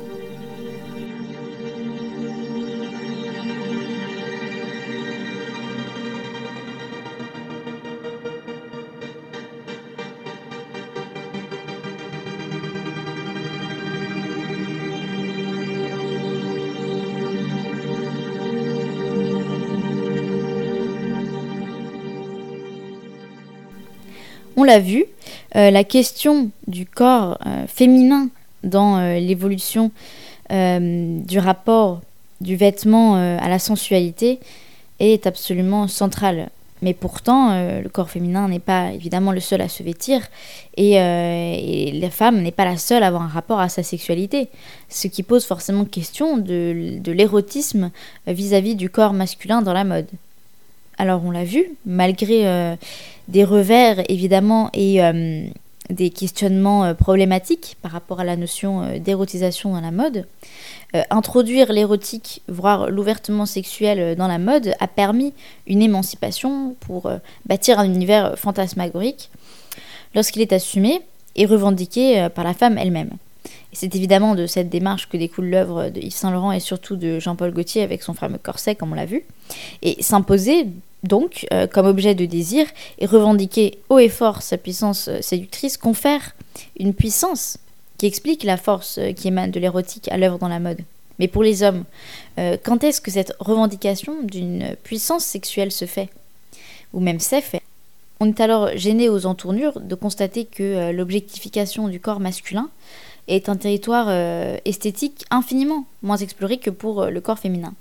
L'a vu, euh, la question du corps euh, féminin dans euh, l'évolution du rapport du vêtement à la sensualité est absolument centrale. Mais pourtant, le corps féminin n'est pas évidemment le seul à se vêtir et, la femme n'est pas la seule à avoir un rapport à sa sexualité. Ce qui pose forcément question de, de l'érotisme vis-à-vis du corps masculin dans la mode. Alors on l'a vu, malgré des revers évidemment et euh, des questionnements euh, problématiques par rapport à la notion euh, d'érotisation dans la mode. introduire l'érotique, voire l'ouvertement sexuel dans la mode, a permis une émancipation pour bâtir un univers fantasmagorique lorsqu'il est assumé et revendiqué par la femme elle-même. C'est évidemment de cette démarche que découle l'œuvre de Yves Saint Laurent et surtout de Jean-Paul Gaultier avec son fameux corset, comme on l'a vu. Et s'imposer donc euh, comme objet de désir et revendiquer haut et fort sa puissance euh, séductrice confère une puissance qui explique la force qui émane de l'érotique à l'œuvre dans la mode. Mais pour les hommes, quand est-ce que cette revendication d'une puissance sexuelle se fait Ou même s'est fait? On est alors gêné aux entournures de constater que l'objectification du corps masculin est un territoire esthétique infiniment moins exploré que pour le corps féminin.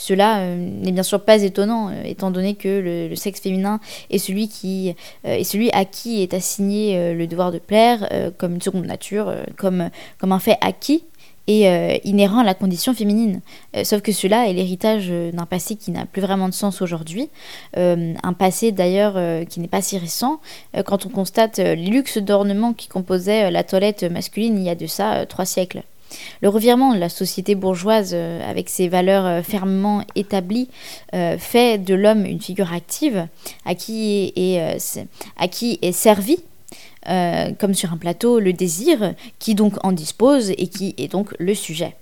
Cela euh, n'est bien sûr pas étonnant, euh, étant donné que le, sexe féminin est celui, qui, euh, est celui à qui est assigné le devoir de plaire comme une seconde nature, comme, comme un fait acquis et inhérent à la condition féminine. sauf que cela est l'héritage d'un passé qui n'a plus vraiment de sens aujourd'hui, un passé d'ailleurs qui n'est pas si récent, quand on constate les luxes d'ornement qui composaient la toilette masculine il y a de ça trois siècles. Le revirement de la société bourgeoise, euh, avec ses valeurs euh, fermement établies, euh, fait de l'homme une figure active à qui est, à qui est servi comme sur un plateau, le désir, qui donc en dispose et qui est donc le sujet.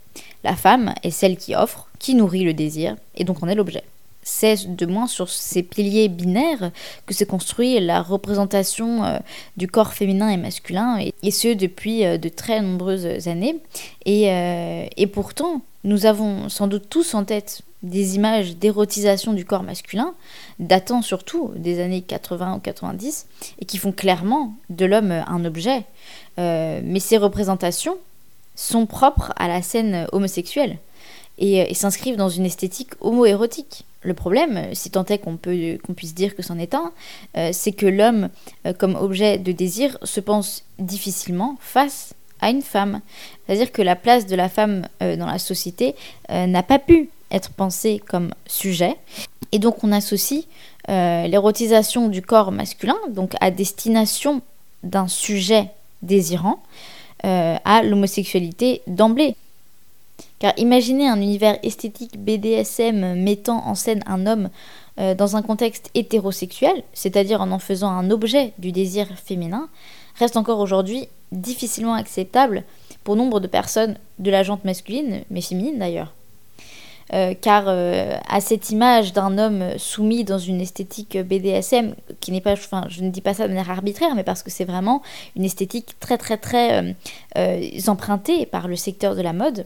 La femme est celle qui offre, qui nourrit le désir, et donc en est l'objet c'est de moins sur ces piliers binaires que s'est construit la représentation euh, du corps féminin et masculin, et, ce depuis euh, de très nombreuses années. Et, euh, et, pourtant, nous avons sans doute tous en tête des images d'érotisation du corps masculin, datant surtout des années 80 ou 90, et qui font clairement de l'homme un objet. mais ces représentations sont propres à la scène homosexuelle et, et s'inscrivent dans une esthétique homo-érotique. Le problème, si tant est qu'on puisse dire que c'en est un, euh, c'est que l'homme, euh, comme objet de désir, se pense difficilement face à une femme. C'est-à-dire que la place de la femme euh, dans la société n'a pas pu être pensée comme sujet. Et donc on associe l'érotisation du corps masculin, donc à destination d'un sujet désirant, à l'homosexualité d'emblée. Car imaginez un univers esthétique BDSM mettant en scène un homme euh, dans un contexte hétérosexuel, c'est-à-dire en en faisant un objet du désir féminin, reste encore aujourd'hui difficilement acceptable pour nombre de personnes de la jante masculine, mais féminine d'ailleurs. Euh, car euh, à cette image d'un homme soumis dans une esthétique BDSM, qui n'est pas, enfin, je ne dis pas ça de manière arbitraire, mais parce que c'est vraiment une esthétique très très très empruntée par le secteur de la mode,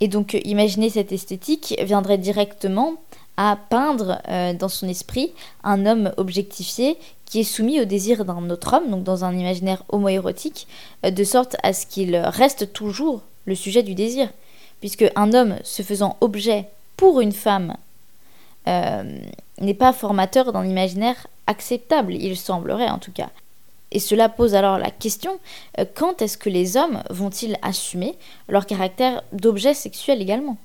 et donc euh, imaginer cette esthétique viendrait directement à peindre euh, dans son esprit un homme objectifié qui est soumis au désir d'un autre homme, donc dans un imaginaire homoérotique, euh, de sorte à ce qu'il reste toujours le sujet du désir. Puisque un homme se faisant objet pour une femme n'est pas formateur d'un imaginaire acceptable, il semblerait en tout cas. Et cela pose alors la question, euh, quand est-ce que les hommes vont-ils assumer leur caractère d'objet sexuel également?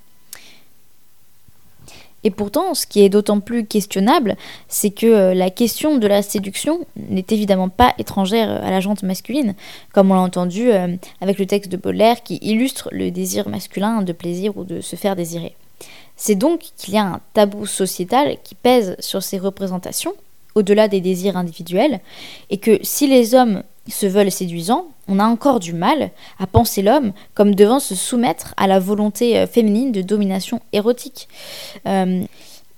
Et pourtant, ce qui est d'autant plus questionnable, c'est que euh, la question de la séduction n'est évidemment pas étrangère à la jante masculine, comme on l'a entendu euh, avec le texte de Baudelaire qui illustre le désir masculin de plaisir ou de se faire désirer. C'est donc qu'il y a un tabou sociétal qui pèse sur ces représentations, au-delà des désirs individuels, et que si les hommes se veulent séduisants, on a encore du mal à penser l'homme comme devant se soumettre à la volonté euh, féminine de domination érotique. Euh,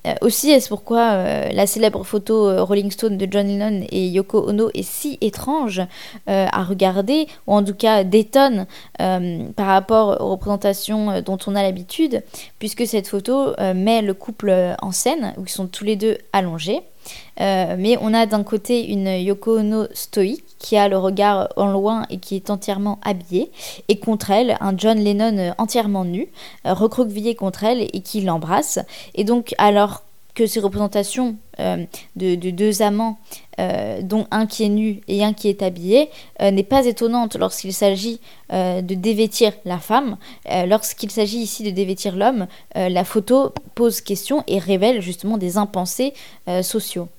euh, aussi, est-ce pourquoi la célèbre photo Rolling Stone de John Lennon et Yoko Ono est si étrange à regarder, ou en tout cas détonne par rapport aux représentations dont on a l'habitude, puisque cette photo met le couple en scène, où ils sont tous les deux allongés. Euh, mais on a d'un côté une Yoko Ono stoïque qui a le regard en loin et qui est entièrement habillée, et contre elle un John Lennon entièrement nu, euh, recroquevillé contre elle et qui l'embrasse. Et donc alors que ces représentations euh, de, deux amants, dont un qui est nu et un qui est habillé, n'est pas étonnante lorsqu'il s'agit de dévêtir la femme. lorsqu'il s'agit ici de dévêtir l'homme, la photo pose question et révèle justement des impensés sociaux.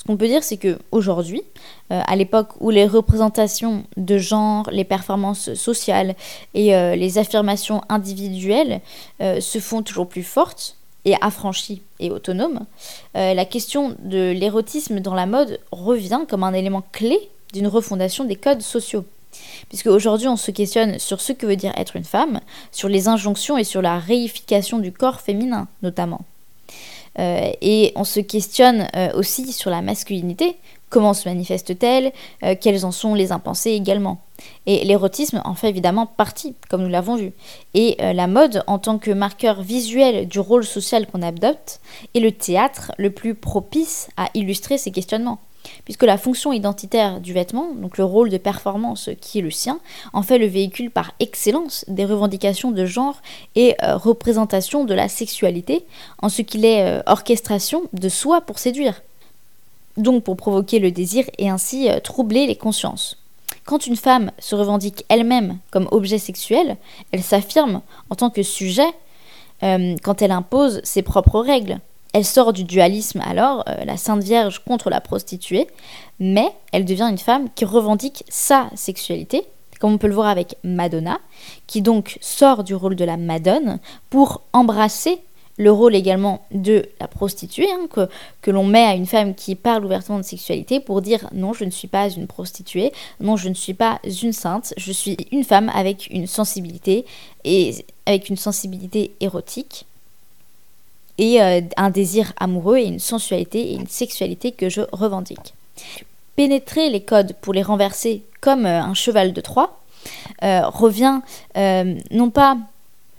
Ce qu'on peut dire, c'est que aujourd'hui, euh, à l'époque où les représentations de genre, les performances sociales et euh, les affirmations individuelles euh, se font toujours plus fortes et affranchies et autonomes, la question de l'érotisme dans la mode revient comme un élément clé d'une refondation des codes sociaux. Puisque aujourd'hui on se questionne sur ce que veut dire être une femme, sur les injonctions et sur la réification du corps féminin notamment. Euh, et on se questionne euh, aussi sur la masculinité, Comment se manifeste-t-elle euh, Quels en sont les impensés également? Et l'érotisme en fait évidemment partie, comme nous l'avons vu. Et la mode, en tant que marqueur visuel du rôle social qu'on adopte, est le théâtre le plus propice à illustrer ces questionnements puisque la fonction identitaire du vêtement, donc le rôle de performance qui est le sien, en fait le véhicule par excellence des revendications de genre et euh, représentation de la sexualité, en ce qu'il est euh, orchestration de soi pour séduire, donc pour provoquer le désir et ainsi euh, troubler les consciences. Quand une femme se revendique elle-même comme objet sexuel, elle s'affirme en tant que sujet quand elle impose ses propres règles, elle sort du dualisme alors, euh, la Sainte Vierge contre la prostituée, mais elle devient une femme qui revendique sa sexualité, comme on peut le voir avec Madonna, qui donc sort du rôle de la Madone pour embrasser le rôle également de la prostituée, hein, que, que l'on met à une femme qui parle ouvertement de sexualité pour dire non, je ne suis pas une prostituée, non, je ne suis pas une sainte, je suis une femme avec une sensibilité et avec une sensibilité érotique et euh, un désir amoureux et une sensualité et une sexualité que je revendique. Pénétrer les codes pour les renverser comme euh, un cheval de Troie euh, revient non pas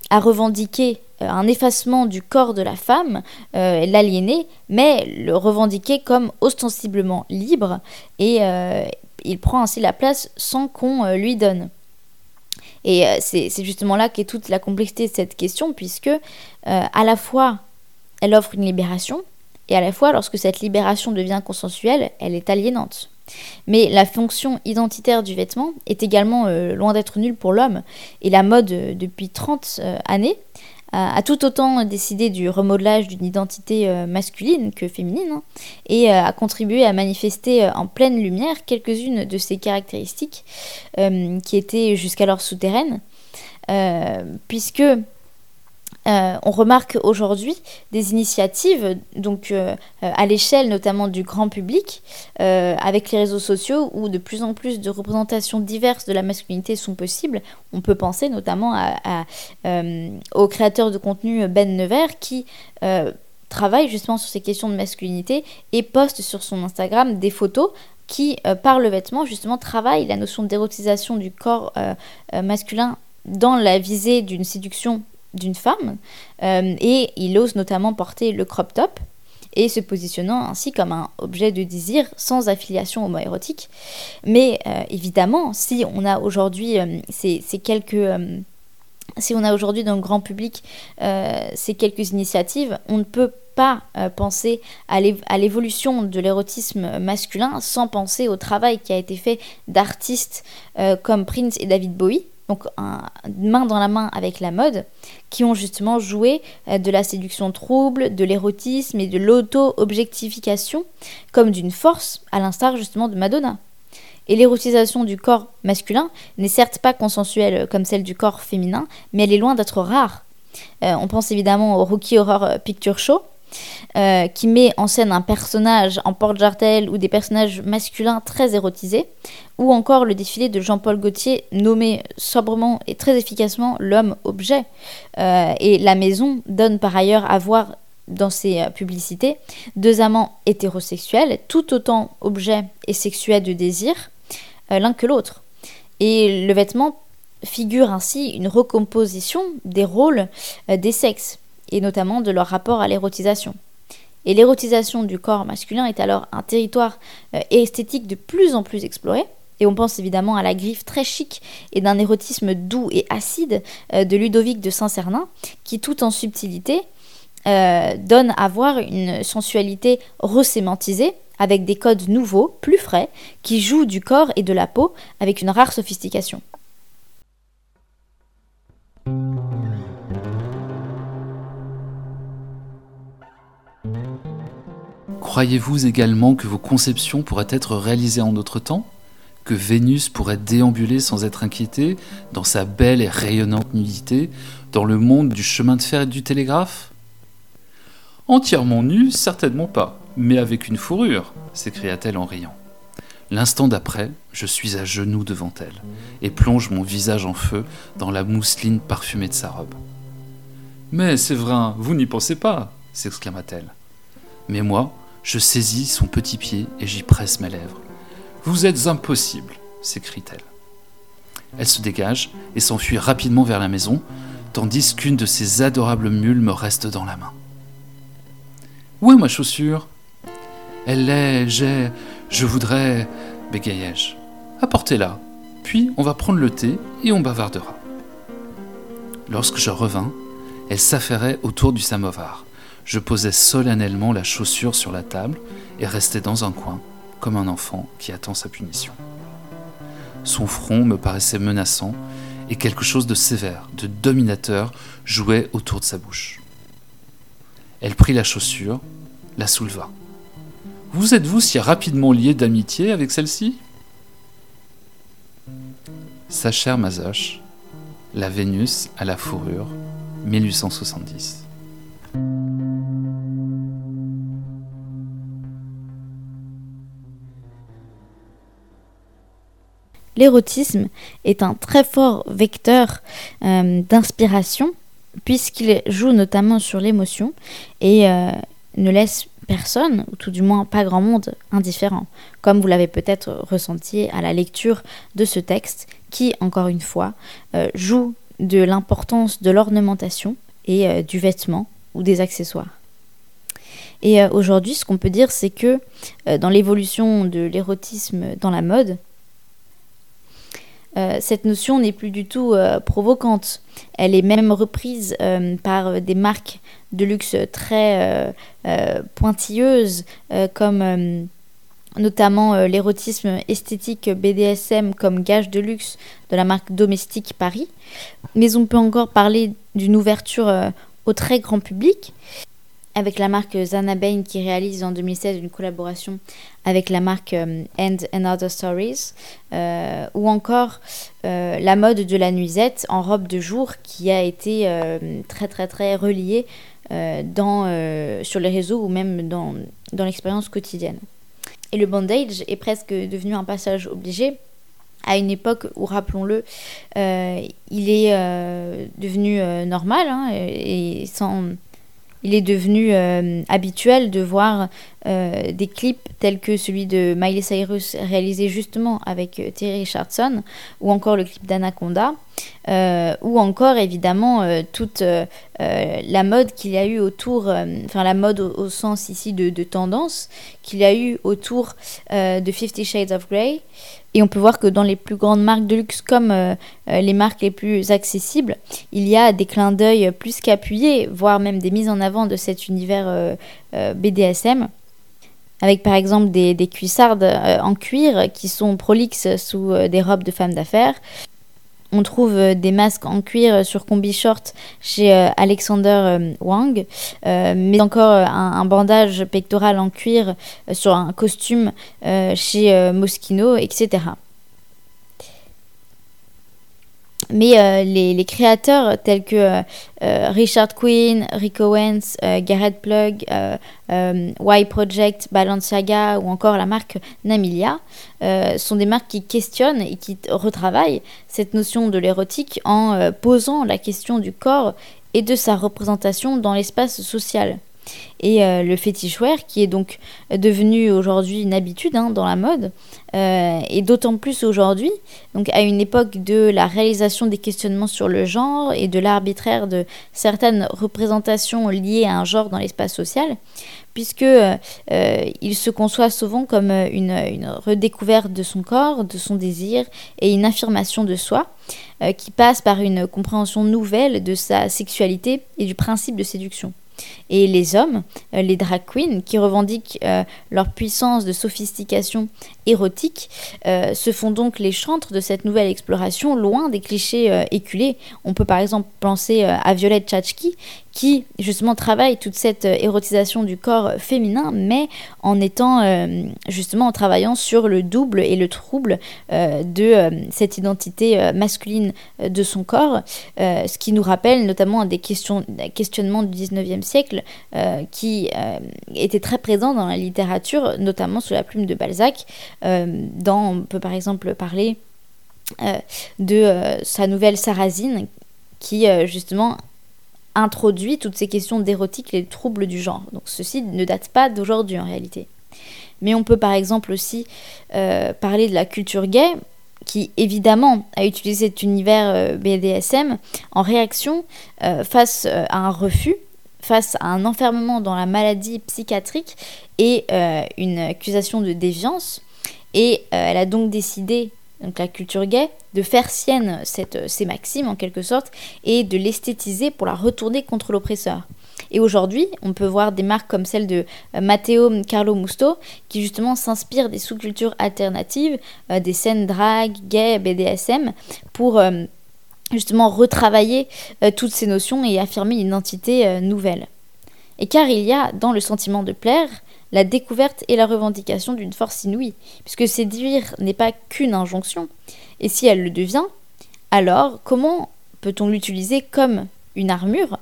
à revendiquer un effacement du corps de la femme, l'aliéner, mais le revendiquer comme ostensiblement libre et il prend ainsi la place sans qu'on lui donne. Et c'est justement là qu'est toute la complexité de cette question, puisque à la fois elle offre une libération, et à la fois, lorsque cette libération devient consensuelle, elle est aliénante. Mais la fonction identitaire du vêtement est également euh, loin d'être nulle pour l'homme, et la mode, euh, depuis 30 euh, années, a tout autant décidé du remodelage d'une identité masculine que féminine, hein, et a contribué à manifester en pleine lumière quelques-unes de ses caractéristiques qui étaient jusqu'alors souterraines, puisque euh, on remarque aujourd'hui des initiatives, donc euh, euh, à l'échelle notamment du grand public, avec les réseaux sociaux, où de plus en plus de représentations diverses de la masculinité sont possibles. On peut penser notamment au créateur de contenu Ben Nevers qui travaille justement sur ces questions de masculinité et poste sur son Instagram des photos qui, par le vêtement, justement, travaillent la notion d'érotisation du corps masculin dans la visée d'une séduction d'une femme, euh, et il ose notamment porter le crop top, et se positionnant ainsi comme un objet de désir sans affiliation homoérotique. Mais euh, évidemment, si on a aujourd'hui euh, ces, quelques... si on a aujourd'hui dans le grand public ces quelques initiatives, on ne peut pas penser à l'évolution de l'érotisme masculin sans penser au travail qui a été fait d'artistes comme Prince et David Bowie, donc main dans la main avec la mode, qui ont justement joué euh, de la séduction trouble, de l'érotisme et de l'auto-objectification comme d'une force, à l'instar justement de Madonna. Et l'érotisation du corps masculin n'est certes pas consensuelle comme celle du corps féminin, mais elle est loin d'être rare. Euh, on pense évidemment au Rookie Horror Picture Show, euh, qui met en scène un personnage en porte-jartel ou des personnages masculins très érotisés, ou encore le défilé de Jean-Paul Gaultier nommé sobrement et très efficacement l'homme objet. Euh, et la maison donne par ailleurs à voir dans ses euh, publicités deux amants hétérosexuels, tout autant objets et sexuels de désir, l'un que l'autre. Et le vêtement figure ainsi une recomposition des rôles des sexes et notamment de leur rapport à l'érotisation. Et l'érotisation du corps masculin est alors un territoire euh, esthétique de plus en plus exploré. Et on pense évidemment à la griffe très chic et d'un érotisme doux et acide euh, de Ludovic de Saint-Cernin, qui tout en subtilité euh, donne à voir une sensualité resémantisée avec des codes nouveaux, plus frais, qui jouent du corps et de la peau avec une rare sophistication. Croyez-vous également que vos conceptions pourraient être réalisées en notre temps? Que Vénus pourrait déambuler sans être inquiétée dans sa belle et rayonnante nudité dans le monde du chemin de fer et du télégraphe? Entièrement nue, certainement pas, mais avec une fourrure, s'écria-t-elle en riant. L'instant d'après, je suis à genoux devant elle et plonge mon visage en feu dans la mousseline parfumée de sa robe. Mais, Séverin, vous n'y pensez pas s'exclama-t-elle. Mais moi, Je saisis son petit pied et j'y presse mes lèvres. Vous êtes impossible, s'écrie-t-elle. Elle se dégage et s'enfuit rapidement vers la maison, tandis qu'une de ses adorables mules me reste dans la main. Où est ma chaussure? Elle l'est, j'ai, je voudrais, bégayai-je. Apportez-la, puis on va prendre le thé et on bavardera. Lorsque je revins, elle s'affairait autour du samovar. Je posais solennellement la chaussure sur la table et restais dans un coin, comme un enfant qui attend sa punition. Son front me paraissait menaçant et quelque chose de sévère, de dominateur, jouait autour de sa bouche. Elle prit la chaussure, la souleva. Vous êtes-vous si rapidement lié d'amitié avec celle-ci? Sa chère Mazoche, la Vénus à la fourrure, 1870. L'érotisme est un très fort vecteur euh, d'inspiration puisqu'il joue notamment sur l'émotion et euh, ne laisse personne, ou tout du moins pas grand monde, indifférent, comme vous l'avez peut-être ressenti à la lecture de ce texte, qui, encore une fois, euh, joue de l'importance de l'ornementation et du vêtement ou des accessoires. Et aujourd'hui, ce qu'on peut dire, c'est que dans l'évolution de l'érotisme dans la mode, euh, cette notion n'est plus du tout euh, provocante. Elle est même reprise euh, par des marques de luxe très pointilleuses, comme notamment l'érotisme esthétique BDSM comme gage de luxe de la marque Domestique Paris. Mais on peut encore parler d'une ouverture au très grand public avec la marque Zana Bain qui réalise en 2016 une collaboration avec la marque euh, End and Other Stories, euh, ou encore euh, la mode de la nuisette en robe de jour qui a été très très très reliée dans, sur les réseaux ou même dans, dans l'expérience quotidienne. Et le bandage est presque devenu un passage obligé à une époque où, rappelons-le, il est devenu normal hein, et sans il est devenu euh, habituel de voir euh, des clips tels que celui de Miley Cyrus réalisé justement avec euh, Terry Richardson, ou encore le clip d'Anaconda, ou encore évidemment toute la mode qu'il y a eu autour, enfin la mode au, sens ici de, tendance, qu'il y a eu autour de Fifty Shades of Grey. Et on peut voir que dans les plus grandes marques de luxe comme euh, euh, les marques les plus accessibles, il y a des clins d'œil plus qu'appuyés, voire même des mises en avant de cet univers euh, BDSM. Avec par exemple des, des cuissardes en cuir qui sont prolixes sous des robes de femmes d'affaires, on trouve euh, des masques en cuir sur combi short chez euh, Alexander euh, Wang, mais encore un, bandage pectoral en cuir sur un costume chez Moschino, etc. Mais euh, les, créateurs tels que euh, euh, Richard Quinn, Rick Owens, Garrett Plug, Y Project, Balenciaga ou encore la marque Namilia sont des marques qui questionnent et qui retravaillent cette notion de l'érotique en posant la question du corps et de sa représentation dans l'espace social. Et euh, le fétichwear, qui est donc devenu aujourd'hui une habitude hein, dans la mode, euh, et d'autant plus aujourd'hui, donc à une époque de la réalisation des questionnements sur le genre et de l'arbitraire de certaines représentations liées à un genre dans l'espace social, puisque euh, il se conçoit souvent comme une, redécouverte de son corps, de son désir et une affirmation de soi, qui passe par une compréhension nouvelle de sa sexualité et du principe de séduction. Et les hommes, euh, les drag queens, qui revendiquent euh, leur puissance de sophistication érotique, euh, se font donc les chantres de cette nouvelle exploration, loin des clichés éculés. On peut par exemple penser à Violette Chachki, qui justement travaille toute cette érotisation du corps féminin, mais en étant justement en travaillement sur le double et le trouble de cette identité masculine de son corps, ce qui nous rappelle notamment des, questions, questionnements du 19e siècle euh, qui euh, était très présent dans la littérature, notamment sous la plume de Balzac. Euh, dans, on peut par exemple parler de sa nouvelle Sarrasine, qui justement introduit toutes ces questions d'érotique et de troubles du genre. Donc ceci ne date pas d'aujourd'hui en réalité. Mais on peut par exemple aussi euh, parler de la culture gay, qui évidemment a utilisé cet univers euh, BDSM en réaction euh, face à un refus, face à un enfermement dans la maladie psychiatrique et une accusation de déviance. Et elle a donc décidé donc la culture gay, de faire sienne cette, ces maximes en quelque sorte et de l'esthétiser pour la retourner contre l'oppresseur. Et aujourd'hui, on peut voir des marques comme celle de euh, Matteo Carlo Musto qui justement s'inspirent des sous-cultures alternatives, euh, des scènes drag, gay, BDSM pour euh, justement retravailler toutes ces notions et affirmer une identité nouvelle. Et car il y a dans le sentiment de plaire la découverte et la revendication d'une force inouïe, puisque séduire n'est pas qu'une injonction, et si elle le devient, alors comment peut-on l'utiliser comme une armure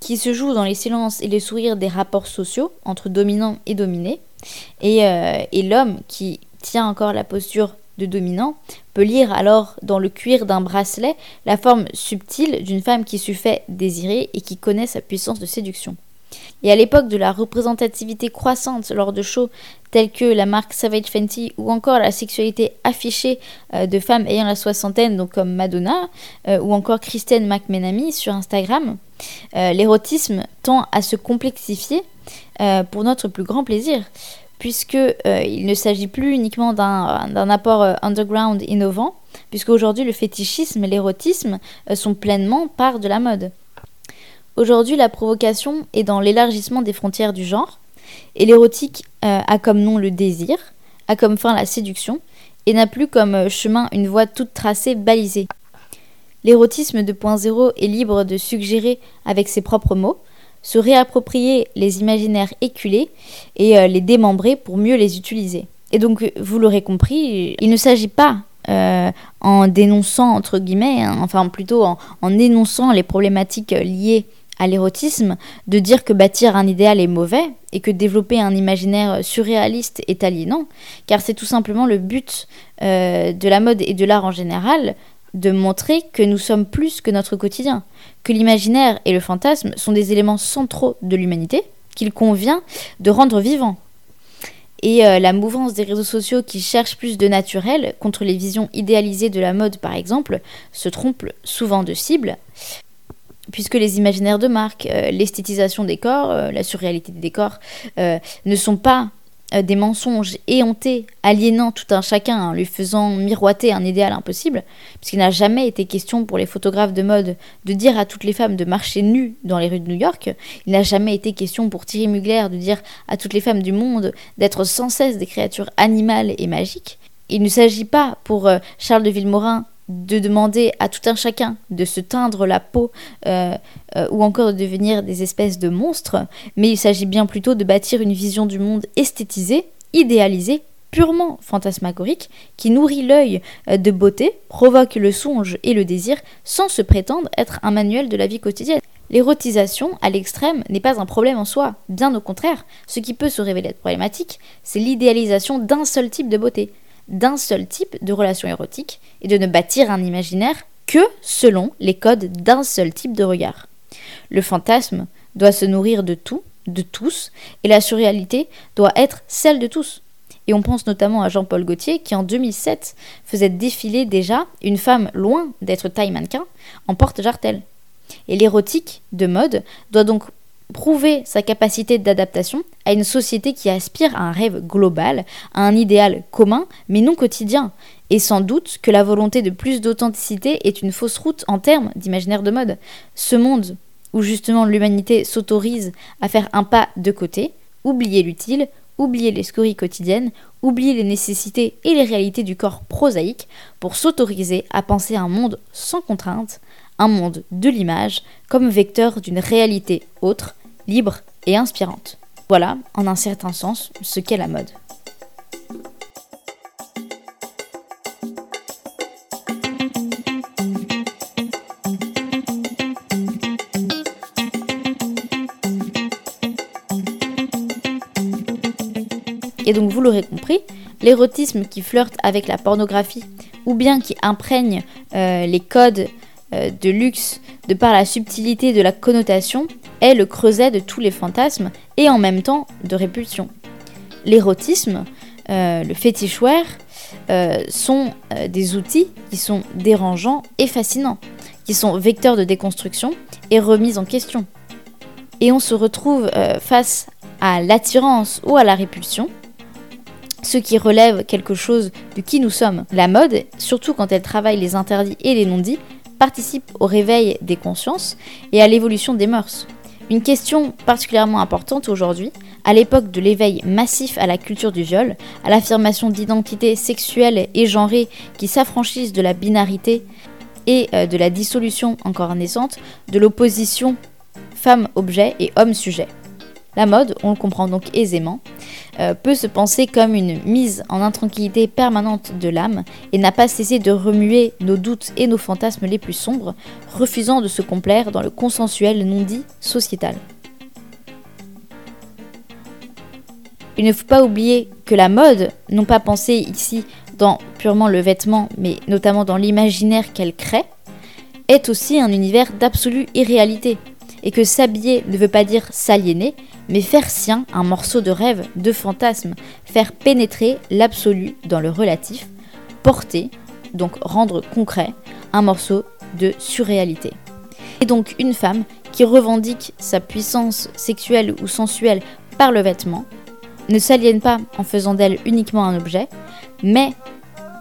qui se joue dans les silences et les sourires des rapports sociaux entre dominant et dominé, et, euh, et l'homme qui tient encore la posture de dominant peut lire alors dans le cuir d'un bracelet la forme subtile d'une femme qui se fait désirer et qui connaît sa puissance de séduction. Et à l'époque de la représentativité croissante lors de shows tels que la marque Savage Fenty ou encore la sexualité affichée euh, de femmes ayant la soixantaine, comme Madonna euh, ou encore Kristen McMenamy sur Instagram, euh, l'érotisme tend à se complexifier pour notre plus grand plaisir puisque ne s'agit plus uniquement d'un apport underground innovant, puisque aujourd'hui le fétichisme et l'érotisme sont pleinement part de la mode. Aujourd'hui, la provocation est dans l'élargissement des frontières du genre, et l'érotique euh, a comme nom le désir, a comme fin la séduction, et n'a plus comme euh, chemin une voie toute tracée, balisée. L'érotisme 2.0 est libre de suggérer avec ses propres mots, se réapproprier les imaginaires éculés et euh, les démembrer pour mieux les utiliser. Et donc, vous l'aurez compris, il ne s'agit pas en dénonçant, entre guillemets, hein, enfin plutôt en, en, énonçant les problématiques liées à l'érotisme de dire que bâtir un idéal est mauvais et que développer un imaginaire surréaliste est aliénant, car c'est tout simplement le but euh, de la mode et de l'art en général de montrer que nous sommes plus que notre quotidien, que l'imaginaire et le fantasme sont des éléments centraux de l'humanité qu'il convient de rendre vivants. Et euh, la mouvance des réseaux sociaux qui cherchent plus de naturel contre les visions idéalisées de la mode par exemple se trompe souvent de cible puisque les imaginaires de marque, euh, l'esthétisation des corps, euh, la surréalité des décors, euh, ne sont pas des mensonges éhontés, aliénant tout un chacun, en lui faisant miroiter un idéal impossible, puisqu'il n'a jamais été question pour les photographes de mode de dire à toutes les femmes de marcher nues dans les rues de New York, il n'a jamais été question pour Thierry Mugler de dire à toutes les femmes du monde d'être sans cesse des créatures animales et magiques. Il ne s'agit pas pour Charles de Villemorin de demander à tout un chacun de se teindre la peau euh, euh, ou encore de devenir des espèces de monstres, mais il s'agit bien plutôt de bâtir une vision du monde esthétisée, idéalisée, purement fantasmagorique, qui nourrit l'œil euh, de beauté, provoque le songe et le désir, sans se prétendre être un manuel de la vie quotidienne. L'érotisation, à l'extrême, n'est pas un problème en soi, bien au contraire, ce qui peut se révéler être problématique, c'est l'idéalisation d'un seul type de beauté d'un seul type de relation érotique et de ne bâtir un imaginaire que selon les codes d'un seul type de regard. Le fantasme doit se nourrir de tout, de tous, et la surréalité doit être celle de tous. Et on pense notamment à Jean-Paul Gaultier qui en 2007 faisait défiler déjà une femme loin d'être taille mannequin en porte-jartel. Et l'érotique de mode doit donc prouver sa capacité d'adaptation à une société qui aspire à un rêve global, à un idéal commun, mais non quotidien. Et sans doute que la volonté de plus d'authenticité est une fausse route en termes d'imaginaire de mode. Ce monde où justement l'humanité s'autorise à faire un pas de côté, oublier l'utile, oublier les scories quotidiennes, oublier les nécessités et les réalités du corps prosaïque pour s'autoriser à penser un monde sans contrainte, un monde de l'image comme vecteur d'une réalité autre, libre et inspirante. Voilà, en un certain sens, ce qu'est la mode. Et donc vous l'aurez compris, l'érotisme qui flirte avec la pornographie ou bien qui imprègne euh, les codes euh, de luxe de par la subtilité de la connotation, est le creuset de tous les fantasmes et en même temps de répulsion. L'érotisme, euh, le féticheware, euh, sont des outils qui sont dérangeants et fascinants, qui sont vecteurs de déconstruction et remise en question. Et on se retrouve face à l'attirance ou à la répulsion, ce qui relève quelque chose de qui nous sommes. La mode, surtout quand elle travaille les interdits et les non-dits, participe au réveil des consciences et à l'évolution des mœurs. Une question particulièrement importante aujourd'hui, à l'époque de l'éveil massif à la culture du viol, à l'affirmation d'identités sexuelles et genrées qui s'affranchissent de la binarité et euh, de la dissolution encore naissante de l'opposition femme-objet et homme-sujet. La mode, on le comprend donc aisément, euh, peut se penser comme une mise en intranquillité permanente de l'âme et n'a pas cessé de remuer nos doutes et nos fantasmes les plus sombres, refusant de se complaire dans le consensuel non-dit sociétal. Il ne faut pas oublier que la mode, non pas pensée ici dans purement le vêtement, mais notamment dans l'imaginaire qu'elle crée, est aussi un univers d'absolue irréalité, et que s'habiller ne veut pas dire s'aliéner, mais faire sien un morceau de rêve, de fantasme, faire pénétrer l'absolu dans le relatif, porter, donc rendre concret, un morceau de surréalité. Et donc une femme qui revendique sa puissance sexuelle ou sensuelle par le vêtement, ne s'aliène pas en faisant d'elle uniquement un objet, mais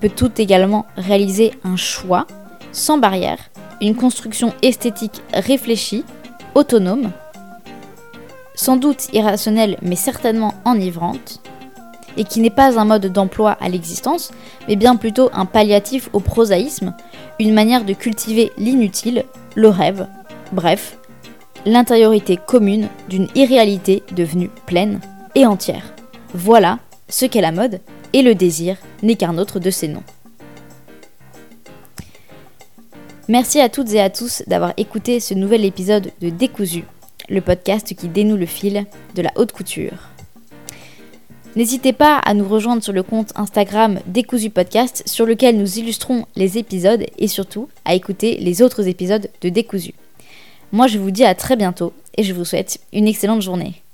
peut tout également réaliser un choix sans barrière, une construction esthétique réfléchie, autonome, sans doute irrationnelle mais certainement enivrante, et qui n'est pas un mode d'emploi à l'existence, mais bien plutôt un palliatif au prosaïsme, une manière de cultiver l'inutile, le rêve, bref, l'intériorité commune d'une irréalité devenue pleine et entière. Voilà ce qu'est la mode, et le désir n'est qu'un autre de ses noms. Merci à toutes et à tous d'avoir écouté ce nouvel épisode de Décousu le podcast qui dénoue le fil de la haute couture. N'hésitez pas à nous rejoindre sur le compte Instagram Décousu Podcast sur lequel nous illustrons les épisodes et surtout à écouter les autres épisodes de Décousu. Moi je vous dis à très bientôt et je vous souhaite une excellente journée.